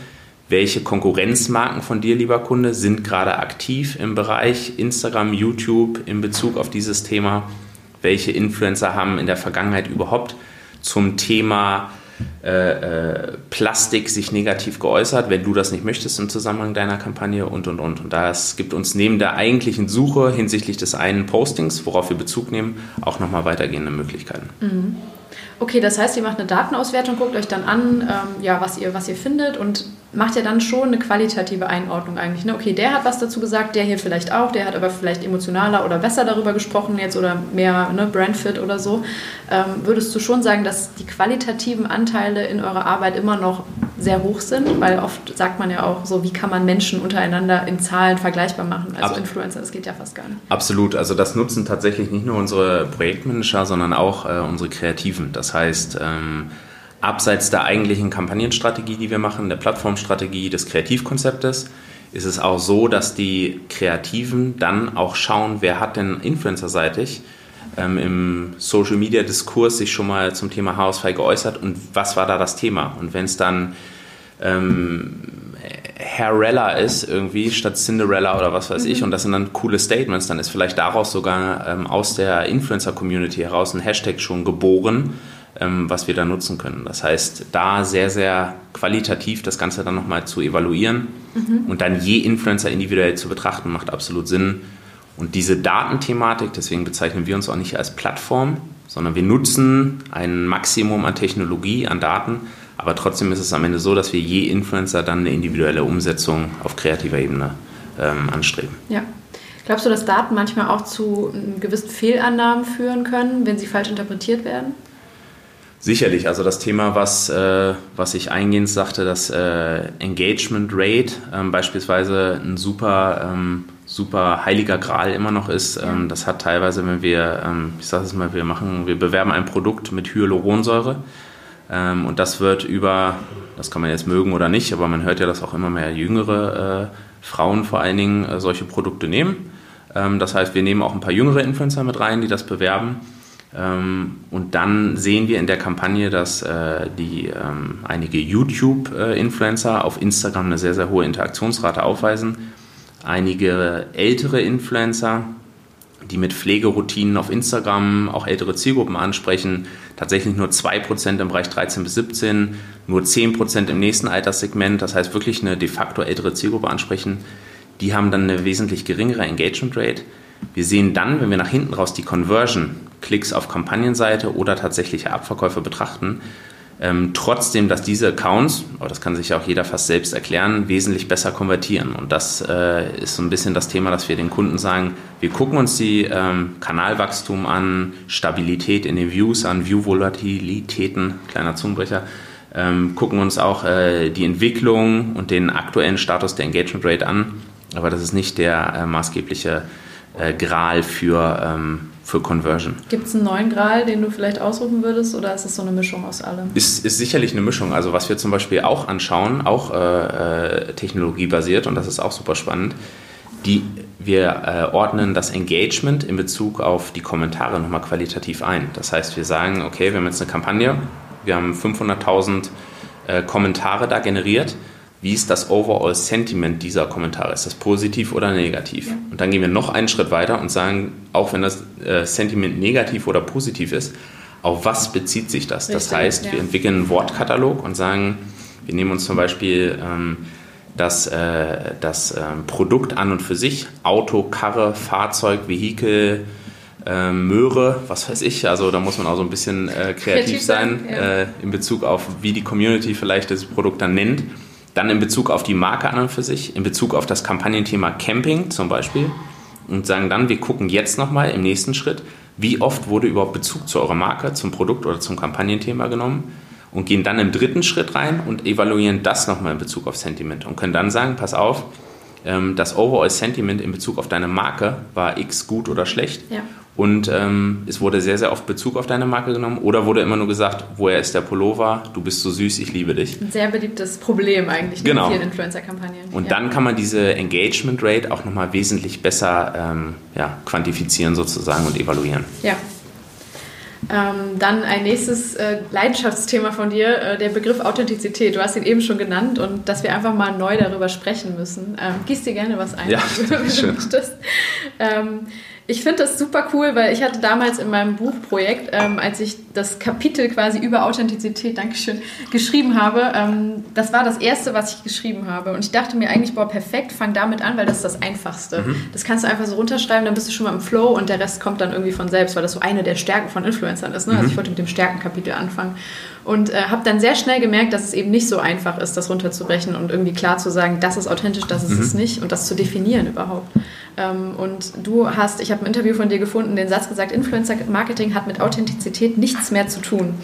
welche Konkurrenzmarken von dir, lieber Kunde, sind gerade aktiv im Bereich Instagram, YouTube in Bezug auf dieses Thema welche Influencer haben in der Vergangenheit überhaupt zum Thema äh, äh, Plastik sich negativ geäußert, wenn du das nicht möchtest im Zusammenhang deiner Kampagne und und und. Und das gibt uns neben der eigentlichen Suche hinsichtlich des einen Postings, worauf wir Bezug nehmen, auch nochmal weitergehende Möglichkeiten. Mhm. Okay, das heißt, ihr macht eine Datenauswertung, guckt euch dann an, ähm, ja, was, ihr, was ihr findet und macht ja dann schon eine qualitative Einordnung eigentlich. Ne? Okay, der hat was dazu gesagt, der hier vielleicht auch, der hat aber vielleicht emotionaler oder besser darüber gesprochen jetzt oder mehr ne, Brandfit oder so. Ähm, würdest du schon sagen, dass die qualitativen Anteile in eurer Arbeit immer noch sehr hoch sind? Weil oft sagt man ja auch so, wie kann man Menschen untereinander in Zahlen vergleichbar machen? Also Ab Influencer, das geht ja fast gar nicht. Absolut, also das nutzen tatsächlich nicht nur unsere Projektmanager, sondern auch äh, unsere Kreativen. Das heißt, ähm, abseits der eigentlichen Kampagnenstrategie, die wir machen, der Plattformstrategie, des Kreativkonzeptes, ist es auch so, dass die Kreativen dann auch schauen, wer hat denn influencerseitig ähm, im Social Media Diskurs sich schon mal zum Thema Haarausfall geäußert und was war da das Thema? Und wenn es dann ähm, Harrella ist irgendwie statt Cinderella oder was weiß mhm. ich und das sind dann coole Statements, dann ist vielleicht daraus sogar ähm, aus der Influencer-Community heraus ein Hashtag schon geboren, was wir da nutzen können. Das heißt, da sehr, sehr qualitativ das Ganze dann nochmal zu evaluieren mhm. und dann je Influencer individuell zu betrachten, macht absolut Sinn. Und diese Datenthematik, deswegen bezeichnen wir uns auch nicht als Plattform, sondern wir nutzen ein Maximum an Technologie, an Daten, aber trotzdem ist es am Ende so, dass wir je Influencer dann eine individuelle Umsetzung auf kreativer Ebene ähm, anstreben. Ja. Glaubst du, dass Daten manchmal auch zu gewissen Fehlannahmen führen können, wenn sie falsch interpretiert werden? Sicherlich, also das Thema, was, äh, was ich eingehend sagte, das äh, Engagement Rate ähm, beispielsweise ein super, ähm, super heiliger Gral immer noch ist. Ähm, das hat teilweise, wenn wir, ähm, ich sage es mal, wir machen, wir bewerben ein Produkt mit Hyaluronsäure ähm, und das wird über, das kann man jetzt mögen oder nicht, aber man hört ja, dass auch immer mehr jüngere äh, Frauen vor allen Dingen äh, solche Produkte nehmen. Ähm, das heißt, wir nehmen auch ein paar jüngere Influencer mit rein, die das bewerben und dann sehen wir in der Kampagne, dass äh, die ähm, einige YouTube-Influencer auf Instagram eine sehr, sehr hohe Interaktionsrate aufweisen. Einige ältere Influencer, die mit Pflegeroutinen auf Instagram auch ältere Zielgruppen ansprechen, tatsächlich nur 2% im Bereich 13 bis 17, nur 10% im nächsten Alterssegment, das heißt wirklich eine de facto ältere Zielgruppe ansprechen, die haben dann eine wesentlich geringere Engagement Rate. Wir sehen dann, wenn wir nach hinten raus die Conversion Klicks auf Kampagnenseite oder tatsächliche Abverkäufe betrachten, ähm, trotzdem, dass diese Accounts, aber das kann sich auch jeder fast selbst erklären, wesentlich besser konvertieren. Und das äh, ist so ein bisschen das Thema, dass wir den Kunden sagen, wir gucken uns die ähm, Kanalwachstum an, Stabilität in den Views an, View-Volatilitäten, kleiner Zungenbrecher, ähm, gucken uns auch äh, die Entwicklung und den aktuellen Status der Engagement Rate an. Aber das ist nicht der äh, maßgebliche äh, Gral für, ähm, für Conversion. Gibt es einen neuen Gral, den du vielleicht ausrufen würdest oder ist es so eine Mischung aus allem? Ist, ist sicherlich eine Mischung. Also was wir zum Beispiel auch anschauen, auch äh, äh technologiebasiert und das ist auch super spannend, die, wir äh, ordnen das Engagement in Bezug auf die Kommentare nochmal qualitativ ein. Das heißt, wir sagen, okay, wir haben jetzt eine Kampagne, wir haben 500.000 äh, Kommentare da generiert wie ist das Overall Sentiment dieser Kommentare? Ist das positiv oder negativ? Ja. Und dann gehen wir noch einen Schritt weiter und sagen, auch wenn das äh, Sentiment negativ oder positiv ist, auf was bezieht sich das? Richtig, das heißt, ja. wir entwickeln einen Wortkatalog und sagen, wir nehmen uns zum Beispiel ähm, das, äh, das äh, Produkt an und für sich, Auto, Karre, Fahrzeug, Vehikel, äh, Möhre, was weiß ich. Also da muss man auch so ein bisschen äh, kreativ, kreativ, sein, sein ja. äh, in Bezug auf, wie die Community vielleicht das Produkt dann nennt. Dann in Bezug auf die Marke an und für sich, in Bezug auf das Kampagnenthema Camping zum Beispiel und sagen dann, wir gucken jetzt nochmal im nächsten Schritt, wie oft wurde überhaupt Bezug zu eurer Marke, zum Produkt oder zum Kampagnenthema genommen und gehen dann im dritten Schritt rein und evaluieren das nochmal in Bezug auf Sentiment und können dann sagen, pass auf, ähm, das Overall Sentiment in Bezug auf deine Marke war X gut oder schlecht. Ja. Und ähm, es wurde sehr, sehr oft Bezug auf deine Marke genommen oder wurde immer nur gesagt, woher ist der Pullover? Du bist so süß, ich liebe dich. Ein sehr beliebtes Problem eigentlich genau. in vielen Influencer-Kampagnen. Und ja. dann kann man diese Engagement Rate auch nochmal wesentlich besser ähm, ja, quantifizieren sozusagen und evaluieren. Ja. Ähm, dann ein nächstes äh, Leidenschaftsthema von dir, äh, der Begriff Authentizität. Du hast ihn eben schon genannt und dass wir einfach mal neu darüber sprechen müssen. Ähm, gieß dir gerne was ein, ja, wenn du möchtest. Ähm, ich finde das super cool, weil ich hatte damals in meinem Buchprojekt, ähm, als ich das Kapitel quasi über Authentizität, Dankeschön, geschrieben habe, ähm, das war das erste, was ich geschrieben habe. Und ich dachte mir eigentlich, boah, perfekt, fang damit an, weil das ist das Einfachste. Mhm. Das kannst du einfach so runterschreiben, dann bist du schon mal im Flow und der Rest kommt dann irgendwie von selbst, weil das so eine der Stärken von Influencern ist. Ne? Also mhm. Also ich wollte mit dem Stärkenkapitel anfangen. Und äh, habe dann sehr schnell gemerkt, dass es eben nicht so einfach ist, das runterzubrechen und irgendwie klar zu sagen, das ist authentisch, das ist mhm. es nicht und das zu definieren überhaupt. Ähm, und du hast, ich habe ein Interview von dir gefunden, den Satz gesagt, Influencer-Marketing hat mit Authentizität nichts mehr zu tun.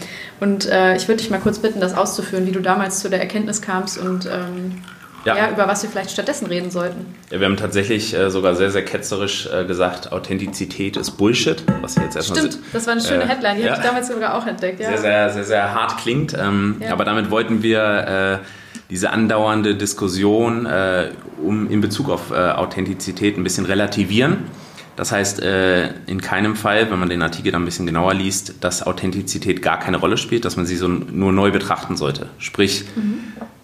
Und äh, ich würde dich mal kurz bitten, das auszuführen, wie du damals zu der Erkenntnis kamst und ähm, ja. ja. über was wir vielleicht stattdessen reden sollten. Ja, wir haben tatsächlich äh, sogar sehr, sehr ketzerisch äh, gesagt, Authentizität ist Bullshit. Was jetzt erstmal Stimmt, sind. das war eine schöne äh, Headline, die ja. habe ich damals sogar auch entdeckt. Ja. Sehr, sehr, sehr, sehr hart klingt. Ähm, aber damit wollten wir äh, diese andauernde Diskussion äh, um in Bezug auf äh, Authentizität ein bisschen relativieren. Das heißt, äh, in keinem Fall, wenn man den Artikel dann ein bisschen genauer liest, dass Authentizität gar keine Rolle spielt, dass man sie so nur neu betrachten sollte. Sprich, mhm.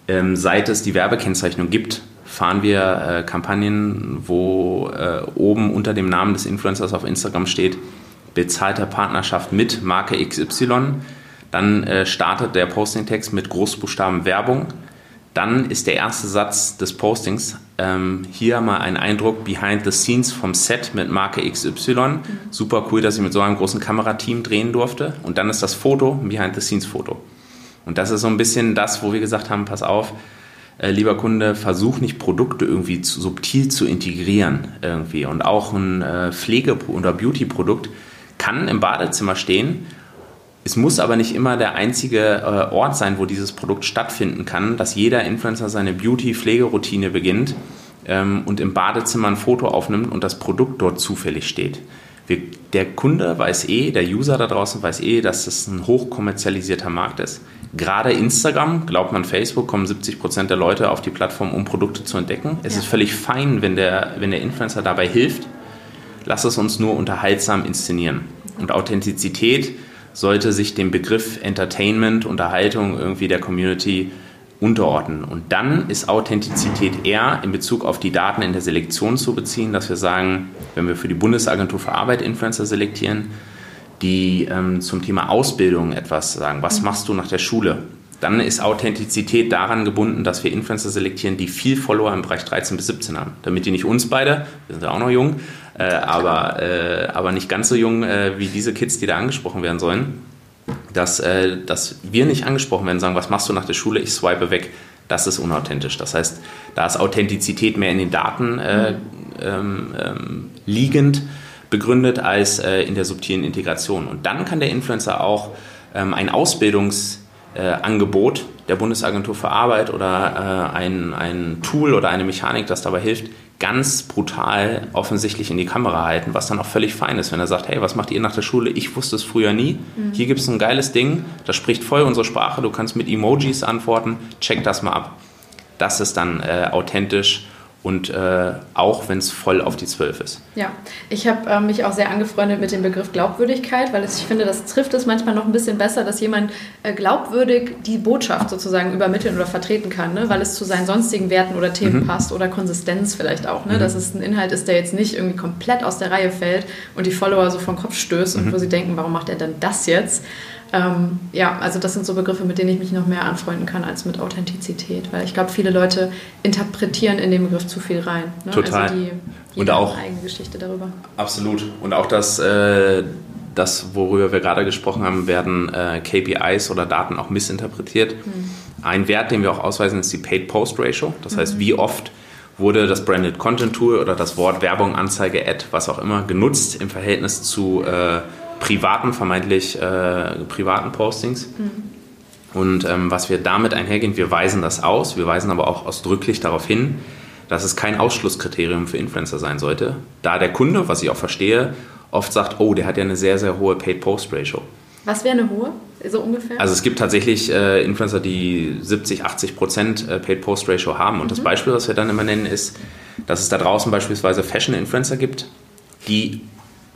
ähm, seit es die Werbekennzeichnung gibt, fahren wir äh, Kampagnen, wo äh, oben unter dem Namen des Influencers auf Instagram steht, bezahlte Partnerschaft mit Marke XY. Dann äh, startet der Postingtext mit Großbuchstaben Werbung dann ist der erste Satz des Postings ähm, hier mal ein Eindruck behind the scenes vom Set mit Marke XY. Mhm. Super cool, dass ich mit so einem großen Kamerateam drehen durfte. Und dann ist das Foto, ein behind the scenes Foto. Und das ist so ein bisschen das, wo wir gesagt haben, pass auf, äh, lieber Kunde, versuch nicht Produkte irgendwie zu, subtil zu integrieren irgendwie. Und auch ein äh, Pflege- oder Beauty-Produkt kann im Badezimmer stehen es muss aber nicht immer der einzige äh, Ort sein, wo dieses Produkt stattfinden kann, dass jeder Influencer seine Beauty-Pflegeroutine beginnt ähm, und im Badezimmer ein Foto aufnimmt und das Produkt dort zufällig steht. Wir, der Kunde weiß eh, der User da draußen weiß eh, dass das ein hochkommerzialisierter Markt ist. Gerade Instagram, glaubt man Facebook, kommen 70 Prozent der Leute auf die Plattform, um Produkte zu entdecken. Es ja. ist völlig fein, wenn der, wenn der Influencer dabei hilft. Lass es uns nur unterhaltsam inszenieren. Und Authentizität sollte sich dem Begriff Entertainment, Unterhaltung irgendwie der Community unterordnen. Und dann ist Authentizität eher in Bezug auf die Daten in der Selektion zu beziehen, dass wir sagen, wenn wir für die Bundesagentur für Arbeit Influencer selektieren, die ähm, zum Thema Ausbildung etwas sagen, was machst du nach der Schule? Dann ist Authentizität daran gebunden, dass wir Influencer selektieren, die viel Follower im Bereich 13 bis 17 haben. Damit die nicht uns beide, wir sind ja auch noch jung, äh, aber, äh, aber nicht ganz so jung äh, wie diese Kids, die da angesprochen werden sollen, dass, äh, dass wir nicht angesprochen werden, sagen, was machst du nach der Schule? Ich swipe weg. Das ist unauthentisch. Das heißt, da ist Authentizität mehr in den Daten äh, ähm, ähm, liegend begründet als äh, in der subtilen Integration. Und dann kann der Influencer auch ähm, ein Ausbildungsangebot der Bundesagentur für Arbeit oder äh, ein, ein Tool oder eine Mechanik, das dabei hilft, ganz brutal offensichtlich in die Kamera halten, was dann auch völlig fein ist, wenn er sagt, hey, was macht ihr nach der Schule? Ich wusste es früher nie. Mhm. Hier gibt es ein geiles Ding, das spricht voll unsere Sprache, du kannst mit Emojis antworten, check das mal ab. Das ist dann äh, authentisch und äh, auch wenn es voll auf die Zwölf ist. Ja, ich habe äh, mich auch sehr angefreundet mit dem Begriff Glaubwürdigkeit, weil es, ich finde, das trifft es manchmal noch ein bisschen besser, dass jemand äh, glaubwürdig die Botschaft sozusagen übermitteln oder vertreten kann, ne? weil es zu seinen sonstigen Werten oder Themen mhm. passt oder Konsistenz vielleicht auch, ne? Mhm. dass es ein Inhalt ist, der jetzt nicht irgendwie komplett aus der Reihe fällt und die Follower so vom Kopf stößt mhm. und wo sie denken, warum macht er denn das jetzt? Ähm, ja, also das sind so Begriffe, mit denen ich mich noch mehr anfreunden kann als mit Authentizität, weil ich glaube, viele Leute interpretieren in den Begriff zu viel rein. Ne? Total. Also die, und auch eigene Geschichte darüber. Absolut. Und auch das, äh, das worüber wir gerade gesprochen haben, werden äh, KPIs oder Daten auch missinterpretiert. Mhm. Ein Wert, den wir auch ausweisen, ist die Paid-Post-Ratio. Das mhm. heißt, wie oft wurde das Branded Content Tool oder das Wort Werbung, Anzeige, Ad, was auch immer, genutzt im Verhältnis zu äh, privaten, vermeintlich äh, privaten Postings. Mhm. Und ähm, was wir damit einhergehen, wir weisen das aus, wir weisen aber auch ausdrücklich darauf hin, dass es kein Ausschlusskriterium für Influencer sein sollte, da der Kunde, was ich auch verstehe, oft sagt, oh, der hat ja eine sehr, sehr hohe Paid-Post-Ratio. Was wäre eine hohe, so ungefähr? Also es gibt tatsächlich äh, Influencer, die 70, 80 Prozent äh, Paid-Post-Ratio haben. Und mhm. das Beispiel, was wir dann immer nennen, ist, dass es da draußen beispielsweise Fashion-Influencer gibt, die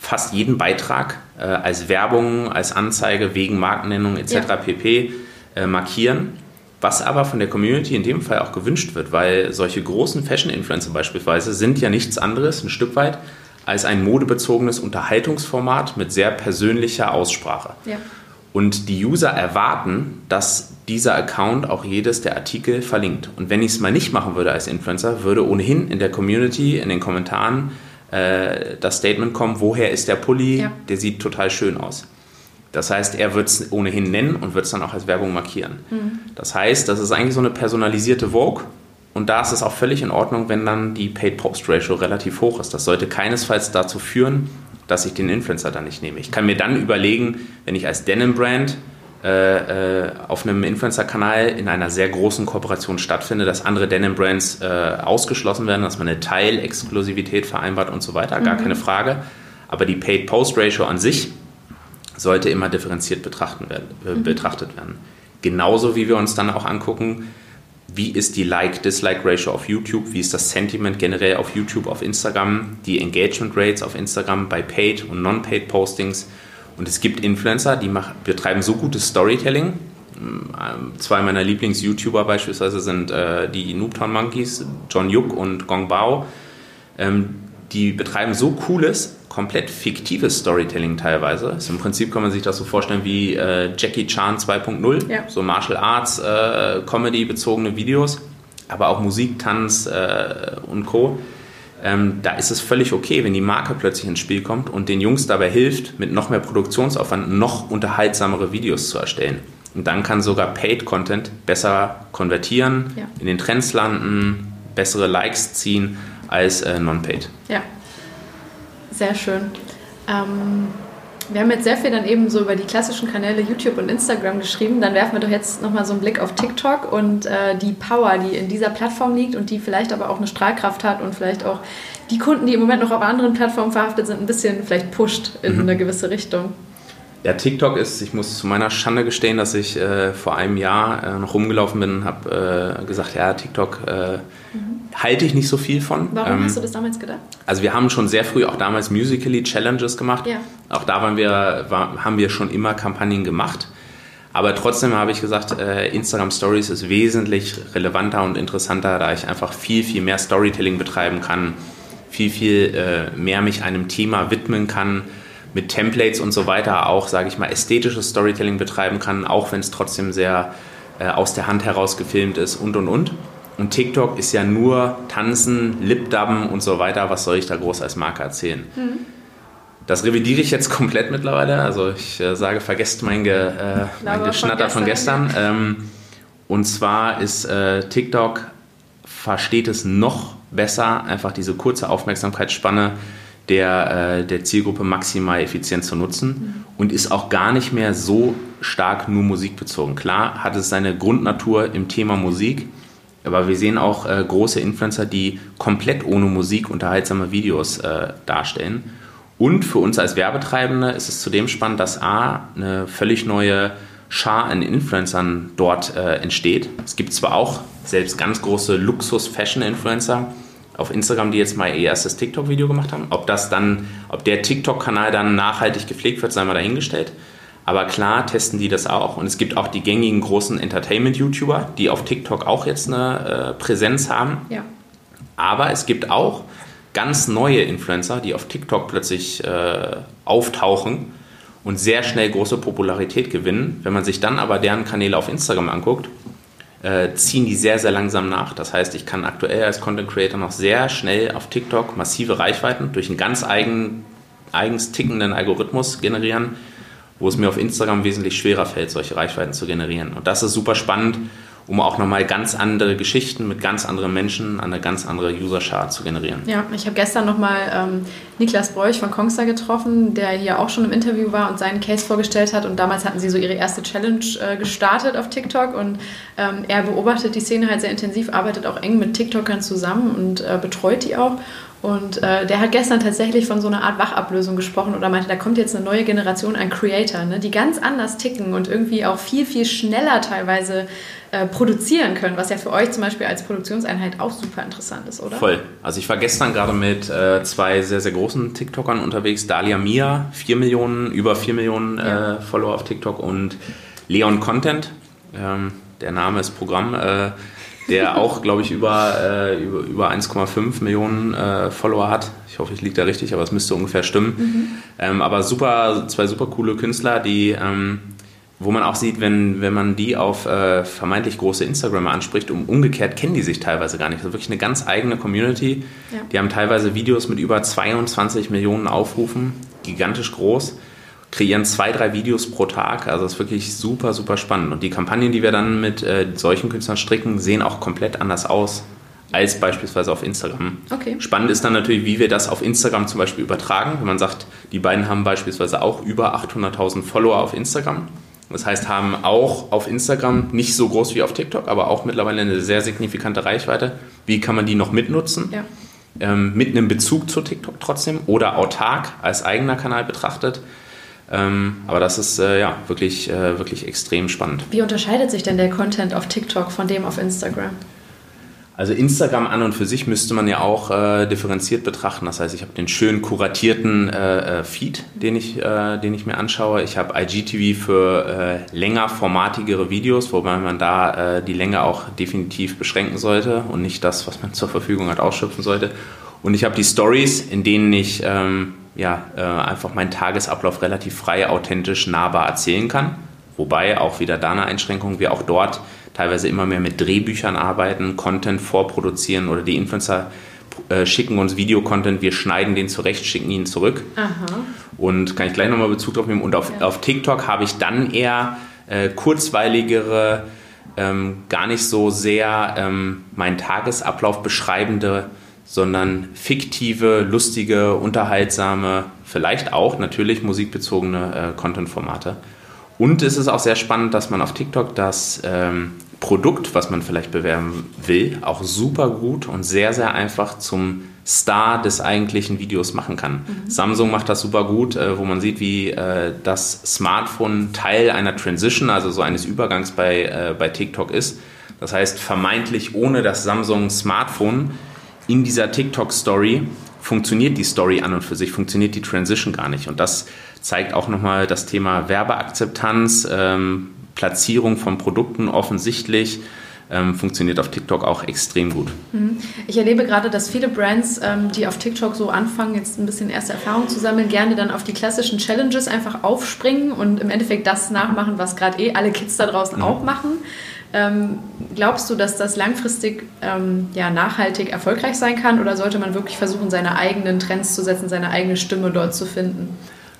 fast jeden Beitrag äh, als Werbung, als Anzeige wegen Markennennung etc. Ja. pp. Äh, markieren. Was aber von der Community in dem Fall auch gewünscht wird, weil solche großen Fashion-Influencer beispielsweise sind ja nichts anderes, ein Stück weit, als ein modebezogenes Unterhaltungsformat mit sehr persönlicher Aussprache. Ja. Und die User erwarten, dass dieser Account auch jedes der Artikel verlinkt. Und wenn ich es mal nicht machen würde als Influencer, würde ohnehin in der Community, in den Kommentaren äh, das Statement kommen, woher ist der Pulli, ja. der sieht total schön aus. Das heißt, er wird es ohnehin nennen und wird es dann auch als Werbung markieren. Mhm. Das heißt, das ist eigentlich so eine personalisierte Vogue und da ist es auch völlig in Ordnung, wenn dann die Paid-Post-Ratio relativ hoch ist. Das sollte keinesfalls dazu führen, dass ich den Influencer dann nicht nehme. Ich kann mir dann überlegen, wenn ich als Denim-Brand äh, äh, auf einem Influencer-Kanal in einer sehr großen Kooperation stattfindet, dass andere Denim-Brands äh, ausgeschlossen werden, dass man eine Teilexklusivität vereinbart und so weiter, gar mhm. keine Frage. Aber die Paid-Post-Ratio an sich sollte immer differenziert werden, äh, mhm. betrachtet werden. Genauso wie wir uns dann auch angucken, wie ist die Like-Dislike-Ratio auf YouTube, wie ist das Sentiment generell auf YouTube, auf Instagram, die Engagement Rates auf Instagram bei Paid und Non-Paid Postings und es gibt Influencer, die machen, betreiben so gutes Storytelling. Ähm, zwei meiner Lieblings-YouTuber beispielsweise sind äh, die Noobtown Monkeys, John Yuk und Gong Bao. Ähm, die betreiben so cooles, komplett fiktives Storytelling teilweise. Also Im Prinzip kann man sich das so vorstellen wie äh, Jackie Chan 2.0, ja. so Martial Arts, äh, Comedy-bezogene Videos, aber auch Musik, Tanz äh, und Co ähm, da ist es völlig okay, wenn die Marke plötzlich ins Spiel kommt und den Jungs dabei hilft, mit noch mehr Produktionsaufwand noch unterhaltsamere Videos zu erstellen. Und dann kann sogar Paid Content besser konvertieren, ja. in den Trends landen, bessere Likes ziehen als äh, Non-Paid. Ja, sehr schön. Ähm wir haben jetzt sehr viel dann eben so über die klassischen Kanäle YouTube und Instagram geschrieben. Dann werfen wir doch jetzt nochmal so einen Blick auf TikTok und äh, die Power, die in dieser Plattform liegt und die vielleicht aber auch eine Strahlkraft hat und vielleicht auch die Kunden, die im Moment noch auf anderen Plattformen verhaftet sind, ein bisschen vielleicht pusht in mhm. eine gewisse Richtung. Ja, TikTok ist, ich muss zu meiner Schande gestehen, dass ich äh, vor einem Jahr äh, noch rumgelaufen bin und habe äh, gesagt, ja, TikTok äh, mhm. halte ich nicht so viel von. Warum ähm, hast du das damals gedacht? Also wir haben schon sehr früh auch damals Musically Challenges gemacht. Ja. Auch da waren wir, war, haben wir schon immer Kampagnen gemacht. Aber trotzdem habe ich gesagt, äh, Instagram Stories ist wesentlich relevanter und interessanter, da ich einfach viel, viel mehr Storytelling betreiben kann, viel, viel äh, mehr mich einem Thema widmen kann mit Templates und so weiter auch, sage ich mal, ästhetisches Storytelling betreiben kann, auch wenn es trotzdem sehr äh, aus der Hand heraus gefilmt ist und und und. Und TikTok ist ja nur Tanzen, Lipdubben und so weiter. Was soll ich da groß als Marke erzählen? Mhm. Das revidiere ich jetzt komplett mittlerweile. Also ich äh, sage, vergesst mein, Ge, äh, mein Geschnatter von gestern. Von gestern. Ähm, und zwar ist äh, TikTok versteht es noch besser, einfach diese kurze Aufmerksamkeitsspanne der, äh, der Zielgruppe maximal effizient zu nutzen und ist auch gar nicht mehr so stark nur musikbezogen. Klar hat es seine Grundnatur im Thema Musik, aber wir sehen auch äh, große Influencer, die komplett ohne Musik unterhaltsame Videos äh, darstellen. Und für uns als Werbetreibende ist es zudem spannend, dass A, eine völlig neue Schar an Influencern dort äh, entsteht. Es gibt zwar auch selbst ganz große Luxus-Fashion-Influencer auf Instagram, die jetzt mal ihr erstes TikTok-Video gemacht haben. Ob das dann, ob der TikTok-Kanal dann nachhaltig gepflegt wird, sei mal dahingestellt. Aber klar testen die das auch. Und es gibt auch die gängigen großen Entertainment-YouTuber, die auf TikTok auch jetzt eine äh, Präsenz haben. Ja. Aber es gibt auch ganz neue Influencer, die auf TikTok plötzlich äh, auftauchen und sehr schnell große Popularität gewinnen. Wenn man sich dann aber deren Kanäle auf Instagram anguckt, äh, ziehen die sehr, sehr langsam nach. Das heißt, ich kann aktuell als Content Creator noch sehr schnell auf TikTok massive Reichweiten durch einen ganz eigen, eigens tickenden Algorithmus generieren, wo es mir auf Instagram wesentlich schwerer fällt, solche Reichweiten zu generieren. Und das ist super spannend um auch nochmal ganz andere Geschichten mit ganz anderen Menschen, eine ganz andere User-Chart zu generieren. Ja, ich habe gestern nochmal ähm, Niklas Bräuch von Kongstar getroffen, der hier auch schon im Interview war und seinen Case vorgestellt hat. Und damals hatten sie so ihre erste Challenge äh, gestartet auf TikTok. Und ähm, er beobachtet die Szene halt sehr intensiv, arbeitet auch eng mit TikTokern zusammen und äh, betreut die auch. Und äh, der hat gestern tatsächlich von so einer Art Wachablösung gesprochen oder meinte, da kommt jetzt eine neue Generation an Creator, ne, die ganz anders ticken und irgendwie auch viel, viel schneller teilweise äh, produzieren können, was ja für euch zum Beispiel als Produktionseinheit auch super interessant ist, oder? Voll. Also ich war gestern gerade mit äh, zwei sehr, sehr großen TikTokern unterwegs. Dalia Mia, 4 Millionen, über 4 Millionen ja. Äh, Follower auf TikTok und Leon Content, ähm, der Name ist Programm äh, der auch, glaube ich, über, äh, über, über 1,5 Millionen äh, Follower hat. Ich hoffe, ich liege da richtig, aber es müsste ungefähr stimmen. Mhm. Ähm, aber super, zwei super coole Künstler, die, ähm, wo man auch sieht, wenn, wenn man die auf äh, vermeintlich große Instagramer anspricht, um, umgekehrt kennen die sich teilweise gar nicht. Das ist wirklich eine ganz eigene Community. Ja. Die haben teilweise Videos mit über 22 Millionen Aufrufen, gigantisch groß kreieren zwei, drei Videos pro Tag. Also das ist wirklich super, super spannend. Und die Kampagnen, die wir dann mit äh, solchen Künstlern stricken, sehen auch komplett anders aus als beispielsweise auf Instagram. Okay. Spannend ist dann natürlich, wie wir das auf Instagram zum Beispiel übertragen. Wenn man sagt, die beiden haben beispielsweise auch über 800.000 Follower auf Instagram. Das heißt, haben auch auf Instagram nicht so groß wie auf TikTok, aber auch mittlerweile eine sehr signifikante Reichweite. Wie kann man die noch mitnutzen? Ja. Ähm, mit einem Bezug zu TikTok trotzdem oder autark als eigener Kanal betrachtet. Ähm, aber das ist äh, ja wirklich, äh, wirklich extrem spannend. Wie unterscheidet sich denn der Content auf TikTok von dem auf Instagram? Also Instagram an und für sich müsste man ja auch äh, differenziert betrachten. Das heißt, ich habe den schön kuratierten äh, äh, Feed, den ich, äh, den ich mir anschaue. Ich habe IGTV für länger formatigere Videos, wobei man da die Länge auch definitiv beschränken sollte und nicht das, was man zur Verfügung hat, ausschöpfen sollte. Und ich habe die Stories, in denen ich ähm, ja, äh, einfach meinen Tagesablauf relativ frei, authentisch, nahbar erzählen kann. Wobei auch wieder da eine Einschränkung, wir auch dort teilweise immer mehr mit Drehbüchern arbeiten, Content vorproduzieren oder die Influencer äh, schicken uns Videocontent, wir schneiden den zurecht, schicken ihn zurück. Aha. Und kann ich gleich nochmal Bezug drauf nehmen. Und auf, ja. auf TikTok habe ich dann eher äh, kurzweiligere, ähm, gar nicht so sehr ähm, meinen Tagesablauf beschreibende sondern fiktive, lustige, unterhaltsame, vielleicht auch natürlich musikbezogene äh, Content-Formate. Und es ist auch sehr spannend, dass man auf TikTok das ähm, Produkt, was man vielleicht bewerben will, auch super gut und sehr, sehr einfach zum Star des eigentlichen Videos machen kann. Mhm. Samsung macht das super gut, äh, wo man sieht, wie äh, das Smartphone Teil einer Transition, also so eines Übergangs bei, äh, bei TikTok ist. Das heißt, vermeintlich ohne das Samsung Smartphone in dieser TikTok-Story funktioniert die Story an und für sich, funktioniert die Transition gar nicht. Und das zeigt auch nochmal das Thema Werbeakzeptanz, ähm, Platzierung von Produkten offensichtlich, ähm, funktioniert auf TikTok auch extrem gut. Mhm. Ich erlebe gerade, dass viele Brands, ähm, die auf TikTok so anfangen, jetzt ein bisschen erste Erfahrung zu sammeln, gerne dann auf die klassischen Challenges einfach aufspringen und im Endeffekt das nachmachen, was gerade eh alle Kids da draußen mhm. auch machen. Ähm, glaubst du, dass das langfristig ähm, ja, nachhaltig erfolgreich sein kann oder sollte man wirklich versuchen, seine eigenen Trends zu setzen, seine eigene Stimme dort zu finden?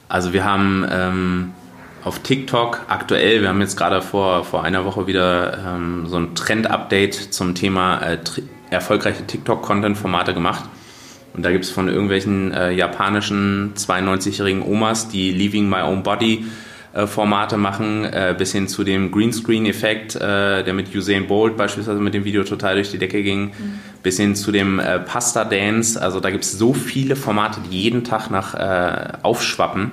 Also wir haben ähm, auf TikTok aktuell, wir haben jetzt gerade vor, vor einer Woche wieder ähm, so ein Trend-Update zum Thema äh, erfolgreiche TikTok-Content-Formate gemacht. Und da gibt es von irgendwelchen äh, japanischen 92-jährigen Omas, die Leaving My Own Body Formate machen, äh, bis hin zu dem Greenscreen-Effekt, äh, der mit Usain Bolt beispielsweise mit dem Video total durch die Decke ging, mhm. bis hin zu dem äh, Pasta Dance. Also da gibt es so viele Formate, die jeden Tag nach äh, aufschwappen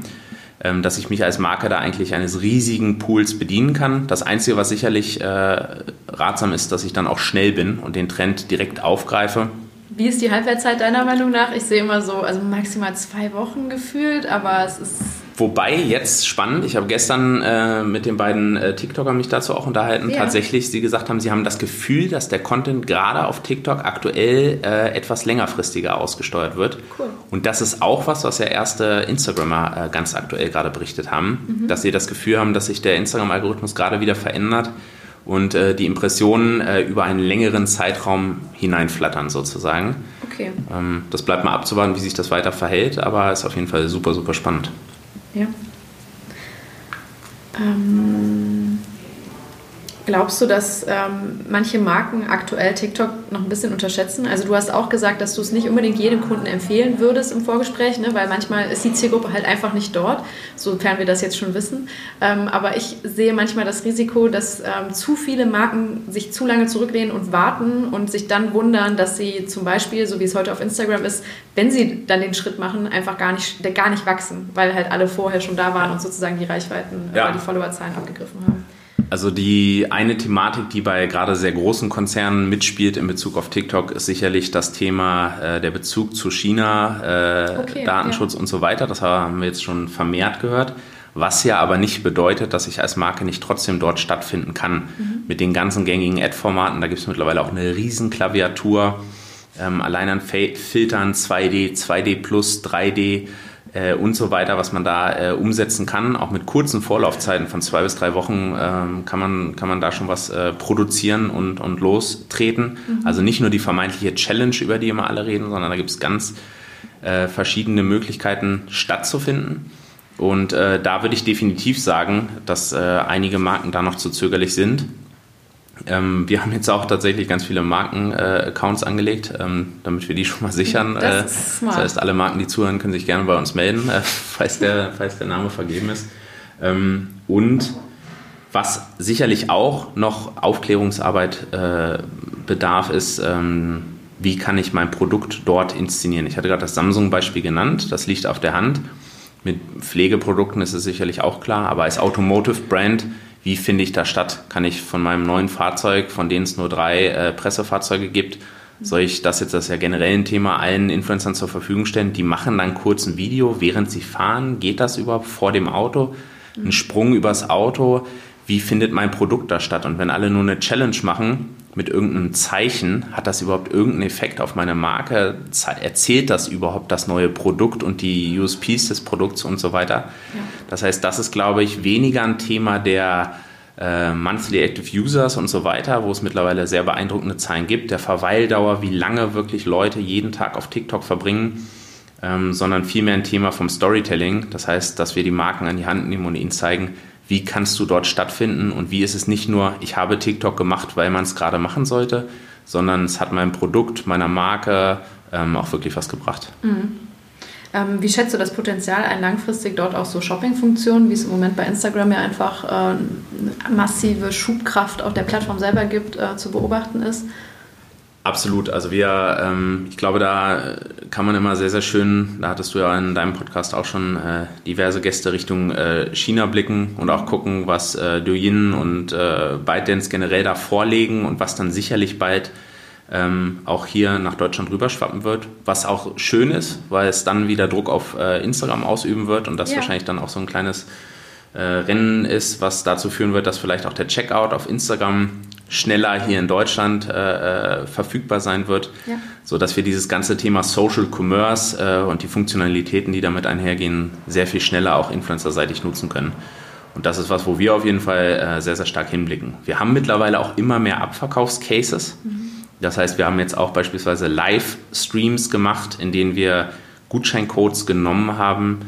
ähm, dass ich mich als Marke da eigentlich eines riesigen Pools bedienen kann. Das Einzige, was sicherlich äh, ratsam ist, dass ich dann auch schnell bin und den Trend direkt aufgreife. Wie ist die Halbwertszeit deiner Meinung nach? Ich sehe immer so, also maximal zwei Wochen gefühlt, aber es ist Wobei jetzt spannend, ich habe gestern äh, mit den beiden äh, TikTokern mich dazu auch unterhalten. Ja. Tatsächlich, sie gesagt haben, sie haben das Gefühl, dass der Content gerade auf TikTok aktuell äh, etwas längerfristiger ausgesteuert wird. Cool. Und das ist auch was, was ja erste Instagrammer äh, ganz aktuell gerade berichtet haben, mhm. dass sie das Gefühl haben, dass sich der Instagram-Algorithmus gerade wieder verändert und äh, die Impressionen äh, über einen längeren Zeitraum hineinflattern sozusagen. Okay. Ähm, das bleibt mal abzuwarten, wie sich das weiter verhält, aber ist auf jeden Fall super, super spannend. Ja. Ähm, glaubst du, dass ähm, manche Marken aktuell TikTok noch ein bisschen unterschätzen? Also du hast auch gesagt, dass du es nicht unbedingt jedem Kunden empfehlen würdest im Vorgespräch, ne? weil manchmal ist die Zielgruppe halt einfach nicht dort, sofern wir das jetzt schon wissen. Ähm, aber ich sehe manchmal das Risiko, dass ähm, zu viele Marken sich zu lange zurücklehnen und warten und sich dann wundern, dass sie zum Beispiel, so wie es heute auf Instagram ist, wenn sie dann den Schritt machen, einfach gar nicht, gar nicht wachsen, weil halt alle vorher schon da waren und sozusagen die Reichweiten ja. oder die Followerzahlen abgegriffen haben. Also die eine Thematik, die bei gerade sehr großen Konzernen mitspielt in Bezug auf TikTok, ist sicherlich das Thema äh, der Bezug zu China, äh, okay, Datenschutz ja. und so weiter. Das haben wir jetzt schon vermehrt gehört. Was ja aber nicht bedeutet, dass ich als Marke nicht trotzdem dort stattfinden kann. Mhm. Mit den ganzen gängigen Ad-Formaten, da gibt es mittlerweile auch eine riesen Klaviatur. Ähm, allein an Filtern 2D, 2D Plus, 3D äh, und so weiter, was man da äh, umsetzen kann. Auch mit kurzen Vorlaufzeiten von zwei bis drei Wochen ähm, kann, man, kann man da schon was äh, produzieren und, und lostreten. Mhm. Also nicht nur die vermeintliche Challenge, über die immer alle reden, sondern da gibt es ganz äh, verschiedene Möglichkeiten stattzufinden. Und äh, da würde ich definitiv sagen, dass äh, einige Marken da noch zu zögerlich sind. Ähm, wir haben jetzt auch tatsächlich ganz viele Marken-Accounts äh, angelegt, ähm, damit wir die schon mal sichern. Das, äh, das, heißt, alle Marken, die zuhören, können sich gerne bei uns melden, äh, falls, der, falls der Name vergeben ist. Ähm, und was sicherlich auch noch Aufklärungsarbeit äh, bedarf, ist, ähm, wie kann ich mein Produkt dort inszenieren. Ich hatte gerade das Samsung-Beispiel genannt, das liegt auf der Hand. Mit Pflegeprodukten ist es sicherlich auch klar, aber als Automotive-Brand wie finde ich da statt? Kann ich von meinem neuen Fahrzeug, von denen es nur drei äh, Pressefahrzeuge gibt, soll ich das jetzt, das ist ja generell ein Thema, allen Influencern zur Verfügung stellen? Die machen dann kurz ein Video, während sie fahren. Geht das überhaupt vor dem Auto? Ein Sprung übers Auto? Wie findet mein Produkt da statt? Und wenn alle nur eine Challenge machen mit irgendeinem Zeichen, hat das überhaupt irgendeinen Effekt auf meine Marke? Erzählt das überhaupt das neue Produkt und die USPs des Produkts und so weiter? Ja. Das heißt, das ist, glaube ich, weniger ein Thema der äh, Monthly Active Users und so weiter, wo es mittlerweile sehr beeindruckende Zahlen gibt, der Verweildauer, wie lange wirklich Leute jeden Tag auf TikTok verbringen, ähm, sondern vielmehr ein Thema vom Storytelling. Das heißt, dass wir die Marken an die Hand nehmen und ihnen zeigen, wie kannst du dort stattfinden und wie ist es nicht nur, ich habe TikTok gemacht, weil man es gerade machen sollte, sondern es hat meinem Produkt, meiner Marke ähm, auch wirklich was gebracht. Mhm. Ähm, wie schätzt du das Potenzial ein, langfristig dort auch so Shopping-Funktionen, wie es im Moment bei Instagram ja einfach äh, massive Schubkraft auf der Plattform selber gibt, äh, zu beobachten ist? Absolut. Also wir, ähm, ich glaube, da kann man immer sehr, sehr schön, da hattest du ja in deinem Podcast auch schon äh, diverse Gäste Richtung äh, China blicken und auch gucken, was äh, Douyin und äh, ByteDance generell da vorlegen und was dann sicherlich bald ähm, auch hier nach Deutschland rüberschwappen wird, was auch schön ist, weil es dann wieder Druck auf äh, Instagram ausüben wird und das ja. wahrscheinlich dann auch so ein kleines äh, Rennen ist, was dazu führen wird, dass vielleicht auch der Checkout auf Instagram schneller hier in Deutschland äh, äh, verfügbar sein wird, ja. so dass wir dieses ganze Thema Social Commerce äh, und die Funktionalitäten, die damit einhergehen, sehr viel schneller auch influencerseitig nutzen können. Und das ist was, wo wir auf jeden Fall äh, sehr, sehr stark hinblicken. Wir haben mittlerweile auch immer mehr Abverkaufscases. Mhm. Das heißt, wir haben jetzt auch beispielsweise Live-Streams gemacht, in denen wir Gutscheincodes genommen haben,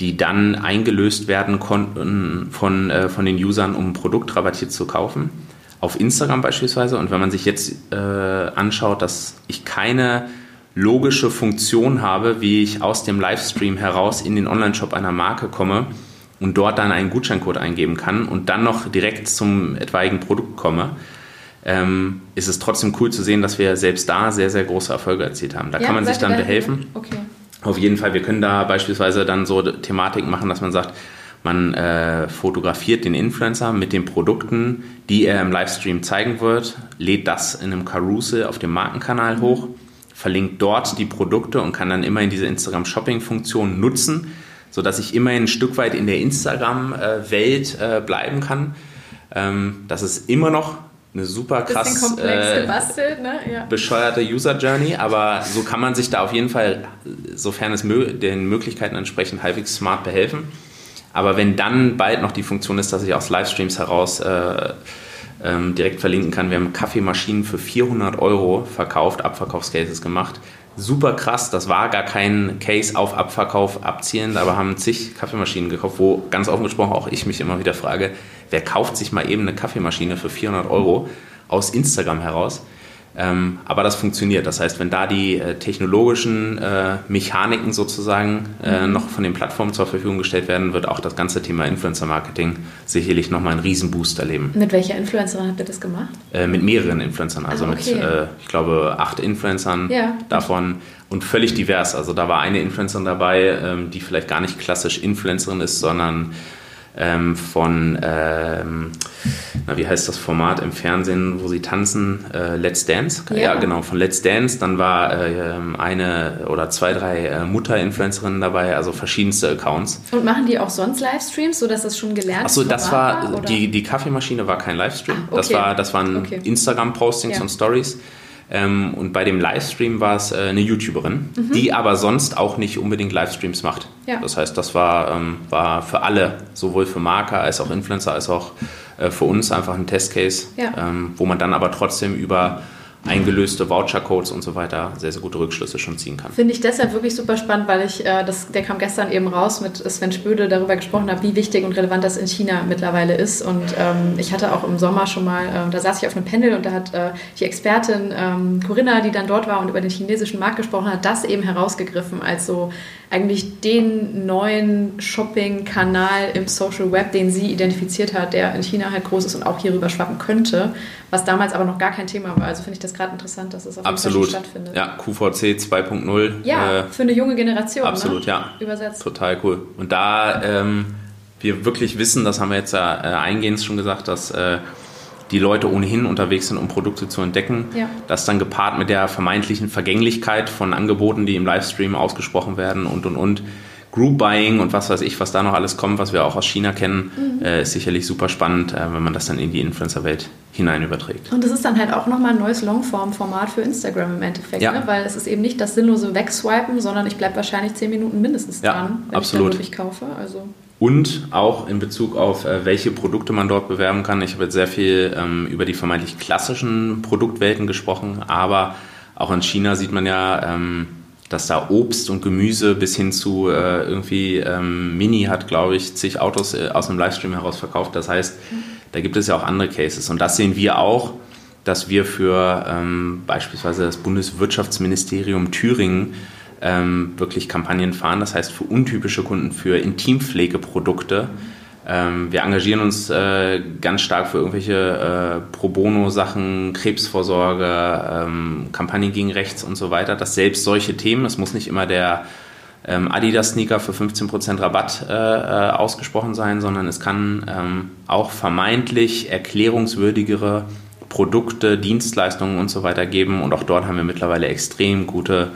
die dann eingelöst werden konnten von, äh, von den Usern, um ein Produkt rabattiert zu kaufen auf Instagram beispielsweise. Und wenn man sich jetzt äh, anschaut, dass ich keine logische Funktion habe, wie ich aus dem Livestream heraus in den Online-Shop einer Marke komme und dort dann einen Gutscheincode eingeben kann und dann noch direkt zum etwaigen Produkt komme, ähm, ist es trotzdem cool zu sehen, dass wir selbst da sehr, sehr große Erfolge erzielt haben. Da ja, kann man sich dann behelfen. Okay. Auf jeden Fall, wir können da beispielsweise dann so Thematiken machen, dass man sagt, man äh, fotografiert den Influencer mit den Produkten, die er im Livestream zeigen wird, lädt das in einem Carousel auf dem Markenkanal hoch, verlinkt dort die Produkte und kann dann immerhin diese Instagram-Shopping-Funktion nutzen, sodass ich immerhin ein Stück weit in der Instagram-Welt äh, bleiben kann. Ähm, das ist immer noch eine super krass äh, ne? ja. bescheuerte User Journey, aber so kann man sich da auf jeden Fall, sofern es mö den Möglichkeiten entsprechend halbwegs smart behelfen. Aber wenn dann bald noch die Funktion ist, dass ich aus Livestreams heraus äh, ähm, direkt verlinken kann, wir haben Kaffeemaschinen für 400 Euro verkauft, Abverkaufscases gemacht. Super krass, das war gar kein Case auf Abverkauf abzielend, aber haben zig Kaffeemaschinen gekauft, wo ganz offen gesprochen auch ich mich immer wieder frage, wer kauft sich mal eben eine Kaffeemaschine für 400 Euro aus Instagram heraus? Ähm, aber das funktioniert. Das heißt, wenn da die äh, technologischen äh, Mechaniken sozusagen äh, mhm. noch von den Plattformen zur Verfügung gestellt werden, wird auch das ganze Thema Influencer-Marketing sicherlich nochmal einen Riesenboost erleben. Mit welcher Influencerin habt ihr das gemacht? Äh, mit mehreren Influencern, also ah, okay. mit, äh, ich glaube, acht Influencern ja. davon und völlig divers. Also da war eine Influencerin dabei, ähm, die vielleicht gar nicht klassisch Influencerin ist, sondern ähm, von, ähm, na, wie heißt das Format im Fernsehen, wo sie tanzen? Äh, Let's Dance? Ja. ja. genau, von Let's Dance. Dann war äh, eine oder zwei, drei äh, Mutter-Influencerinnen dabei, also verschiedenste Accounts. Und machen die auch sonst Livestreams, sodass das schon gelernt Achso, das war, war die, die Kaffeemaschine war kein Livestream. Ah, okay. Das, war, das waren okay. Instagram-Postings ja. und Stories. Ähm, und bei dem Livestream war es äh, eine YouTuberin, mhm. die aber sonst auch nicht unbedingt Livestreams macht. Ja. Das heißt, das war, ähm, war für alle, sowohl für Marker als auch Influencer, als auch äh, für uns einfach ein Testcase, ja. ähm, wo man dann aber trotzdem über eingelöste Vouchercodes und so weiter sehr, sehr gute Rückschlüsse schon ziehen kann. Finde ich deshalb wirklich super spannend, weil ich, äh, das, der kam gestern eben raus mit Sven Spödel darüber gesprochen habe, wie wichtig und relevant das in China mittlerweile ist. Und ähm, ich hatte auch im Sommer schon mal, äh, da saß ich auf einem Panel und da hat äh, die Expertin ähm, Corinna, die dann dort war und über den chinesischen Markt gesprochen hat, das eben herausgegriffen als so eigentlich den neuen Shopping-Kanal im Social Web, den sie identifiziert hat, der in China halt groß ist und auch hier rüber schwappen könnte, was damals aber noch gar kein Thema war. Also finde ich das gerade interessant, dass es auf Absolut. jeden Fall stattfindet. Ja, QVC 2.0. Ja, äh, für eine junge Generation. Ne? Absolut, ne? ja. Übersetzt. Total cool. Und da ähm, wir wirklich wissen, das haben wir jetzt ja äh, eingehend schon gesagt, dass äh, die Leute ohnehin unterwegs sind, um Produkte zu entdecken. Ja. Das dann gepaart mit der vermeintlichen Vergänglichkeit von Angeboten, die im Livestream ausgesprochen werden und und und. Group Buying und was weiß ich, was da noch alles kommt, was wir auch aus China kennen, mhm. äh, ist sicherlich super spannend, äh, wenn man das dann in die Influencer-Welt hinein überträgt. Und das ist dann halt auch nochmal ein neues Longform-Format für Instagram im Endeffekt, ja. ne? weil es ist eben nicht das sinnlose Wegswipen, sondern ich bleibe wahrscheinlich zehn Minuten mindestens dran, ja, wenn absolut. ich dann wirklich kaufe. Also und auch in Bezug auf, äh, welche Produkte man dort bewerben kann. Ich habe jetzt sehr viel ähm, über die vermeintlich klassischen Produktwelten gesprochen, aber auch in China sieht man ja, ähm, dass da Obst und Gemüse bis hin zu äh, irgendwie ähm, Mini hat, glaube ich, zig Autos äh, aus einem Livestream heraus verkauft. Das heißt, da gibt es ja auch andere Cases. Und das sehen wir auch, dass wir für ähm, beispielsweise das Bundeswirtschaftsministerium Thüringen ähm, wirklich Kampagnen fahren. Das heißt für untypische Kunden, für Intimpflegeprodukte. Ähm, wir engagieren uns äh, ganz stark für irgendwelche äh, Pro Bono-Sachen, Krebsvorsorge, ähm, Kampagnen gegen Rechts und so weiter. Dass selbst solche Themen, es muss nicht immer der ähm, Adidas-Sneaker für 15% Rabatt äh, äh, ausgesprochen sein, sondern es kann ähm, auch vermeintlich erklärungswürdigere Produkte, Dienstleistungen und so weiter geben. Und auch dort haben wir mittlerweile extrem gute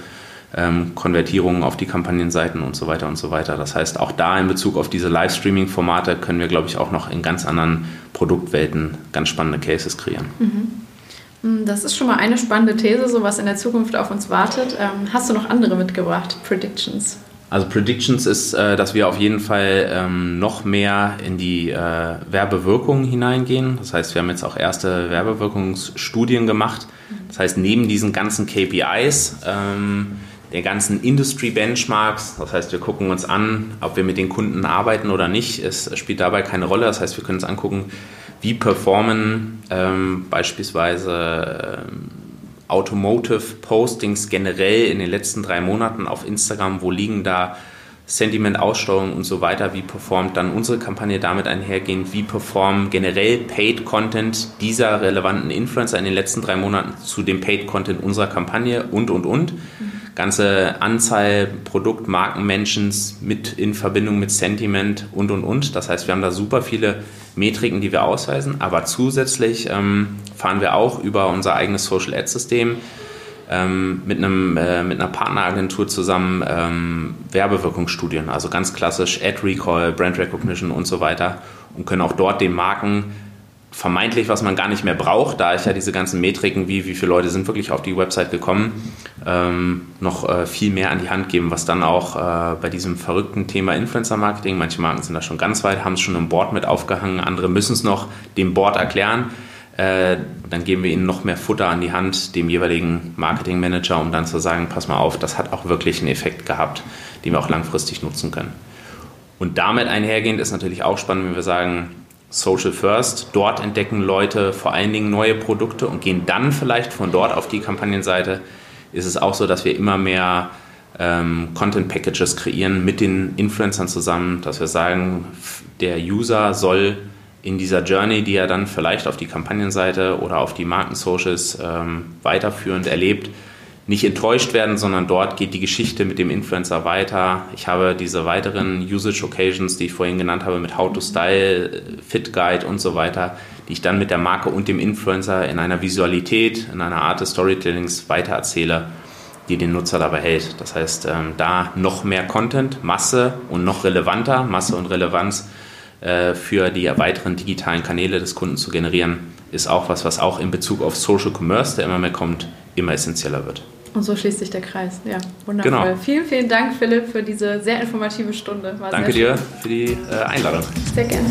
ähm, Konvertierungen auf die Kampagnenseiten und so weiter und so weiter. Das heißt, auch da in Bezug auf diese Livestreaming-Formate können wir, glaube ich, auch noch in ganz anderen Produktwelten ganz spannende Cases kreieren. Mhm. Hm, das ist schon mal eine spannende These, so was in der Zukunft auf uns wartet. Ähm, hast du noch andere mitgebracht, Predictions? Also Predictions ist, äh, dass wir auf jeden Fall ähm, noch mehr in die äh, Werbewirkung hineingehen. Das heißt, wir haben jetzt auch erste Werbewirkungsstudien gemacht. Das heißt, neben diesen ganzen KPIs, ähm, der ganzen Industry Benchmarks, das heißt, wir gucken uns an, ob wir mit den Kunden arbeiten oder nicht. Es spielt dabei keine Rolle. Das heißt, wir können uns angucken, wie performen ähm, beispielsweise ähm, Automotive Postings generell in den letzten drei Monaten auf Instagram, wo liegen da Sentiment-Aussteuerung und so weiter, wie performt dann unsere Kampagne damit einhergehend, wie performen generell Paid-Content dieser relevanten Influencer in den letzten drei Monaten zu dem Paid-Content unserer Kampagne und, und, und. Mhm. Ganze Anzahl Produkt, Marken-Mentions mit in Verbindung mit Sentiment und, und, und. Das heißt, wir haben da super viele Metriken, die wir ausweisen, aber zusätzlich ähm, fahren wir auch über unser eigenes Social Ad System ähm, mit, einem, äh, mit einer Partneragentur zusammen ähm, Werbewirkungsstudien, also ganz klassisch Ad Recall, Brand Recognition und so weiter. Und können auch dort den Marken vermeintlich, was man gar nicht mehr braucht, da ich ja diese ganzen Metriken, wie wie viele Leute sind wirklich auf die Website gekommen, ähm, noch äh, viel mehr an die Hand geben, was dann auch äh, bei diesem verrückten Thema Influencer-Marketing, manche Marken sind da schon ganz weit, haben es schon im Board mit aufgehangen, andere müssen es noch dem Board erklären. Äh, dann geben wir ihnen noch mehr Futter an die Hand, dem jeweiligen Marketingmanager, um dann zu sagen, pass mal auf, das hat auch wirklich einen Effekt gehabt, den wir auch langfristig nutzen können. Und damit einhergehend ist natürlich auch spannend, wenn wir sagen, Social First. Dort entdecken Leute vor allen Dingen neue Produkte und gehen dann vielleicht von dort auf die Kampagnenseite. Ist es auch so, dass wir immer mehr ähm, Content Packages kreieren mit den Influencern zusammen, dass wir sagen, der User soll in dieser Journey, die er dann vielleicht auf die Kampagnenseite oder auf die Marken-Socials ähm, weiterführend erlebt, nicht enttäuscht werden, sondern dort geht die Geschichte mit dem Influencer weiter. Ich habe diese weiteren Usage Occasions, die ich vorhin genannt habe, mit How to Style, Fit Guide und so weiter, die ich dann mit der Marke und dem Influencer in einer Visualität, in einer Art des Storytellings weitererzähle, die den Nutzer dabei hält. Das heißt, ähm, da noch mehr Content, Masse und noch relevanter, Masse und Relevanz äh, für die weiteren digitalen Kanäle des Kunden zu generieren, ist auch was, was auch in Bezug auf Social Commerce, der immer mehr kommt, immer essentieller wird. Und so schließt sich der Kreis. Ja, wundervoll. Genau. Vielen, vielen Dank, Philipp, für diese sehr informative Stunde. War Danke dir für die äh, Einladung. Sehr gerne.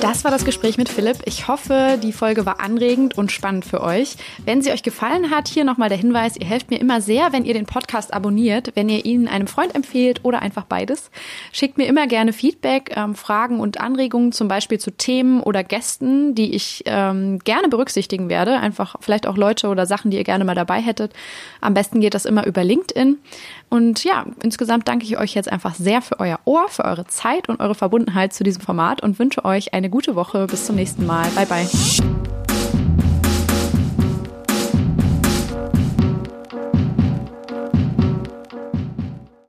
Das war das Gespräch mit Philipp. Ich hoffe, die Folge war anregend und spannend für euch. Wenn sie euch gefallen hat, hier nochmal der Hinweis, ihr helft mir immer sehr, wenn ihr den Podcast abonniert, wenn ihr ihn einem Freund empfehlt oder einfach beides. Schickt mir immer gerne Feedback, ähm, Fragen und Anregungen, zum Beispiel zu Themen oder Gästen, die ich ähm, gerne berücksichtigen werde. Einfach vielleicht auch Leute oder Sachen, die ihr gerne mal dabei hättet. Am besten geht das immer über LinkedIn. Und ja, insgesamt danke ich euch jetzt einfach sehr für euer Ohr, für eure Zeit und eure Verbundenheit zu diesem Format und wünsche euch eine gute Woche. Bis zum nächsten Mal. Bye, bye.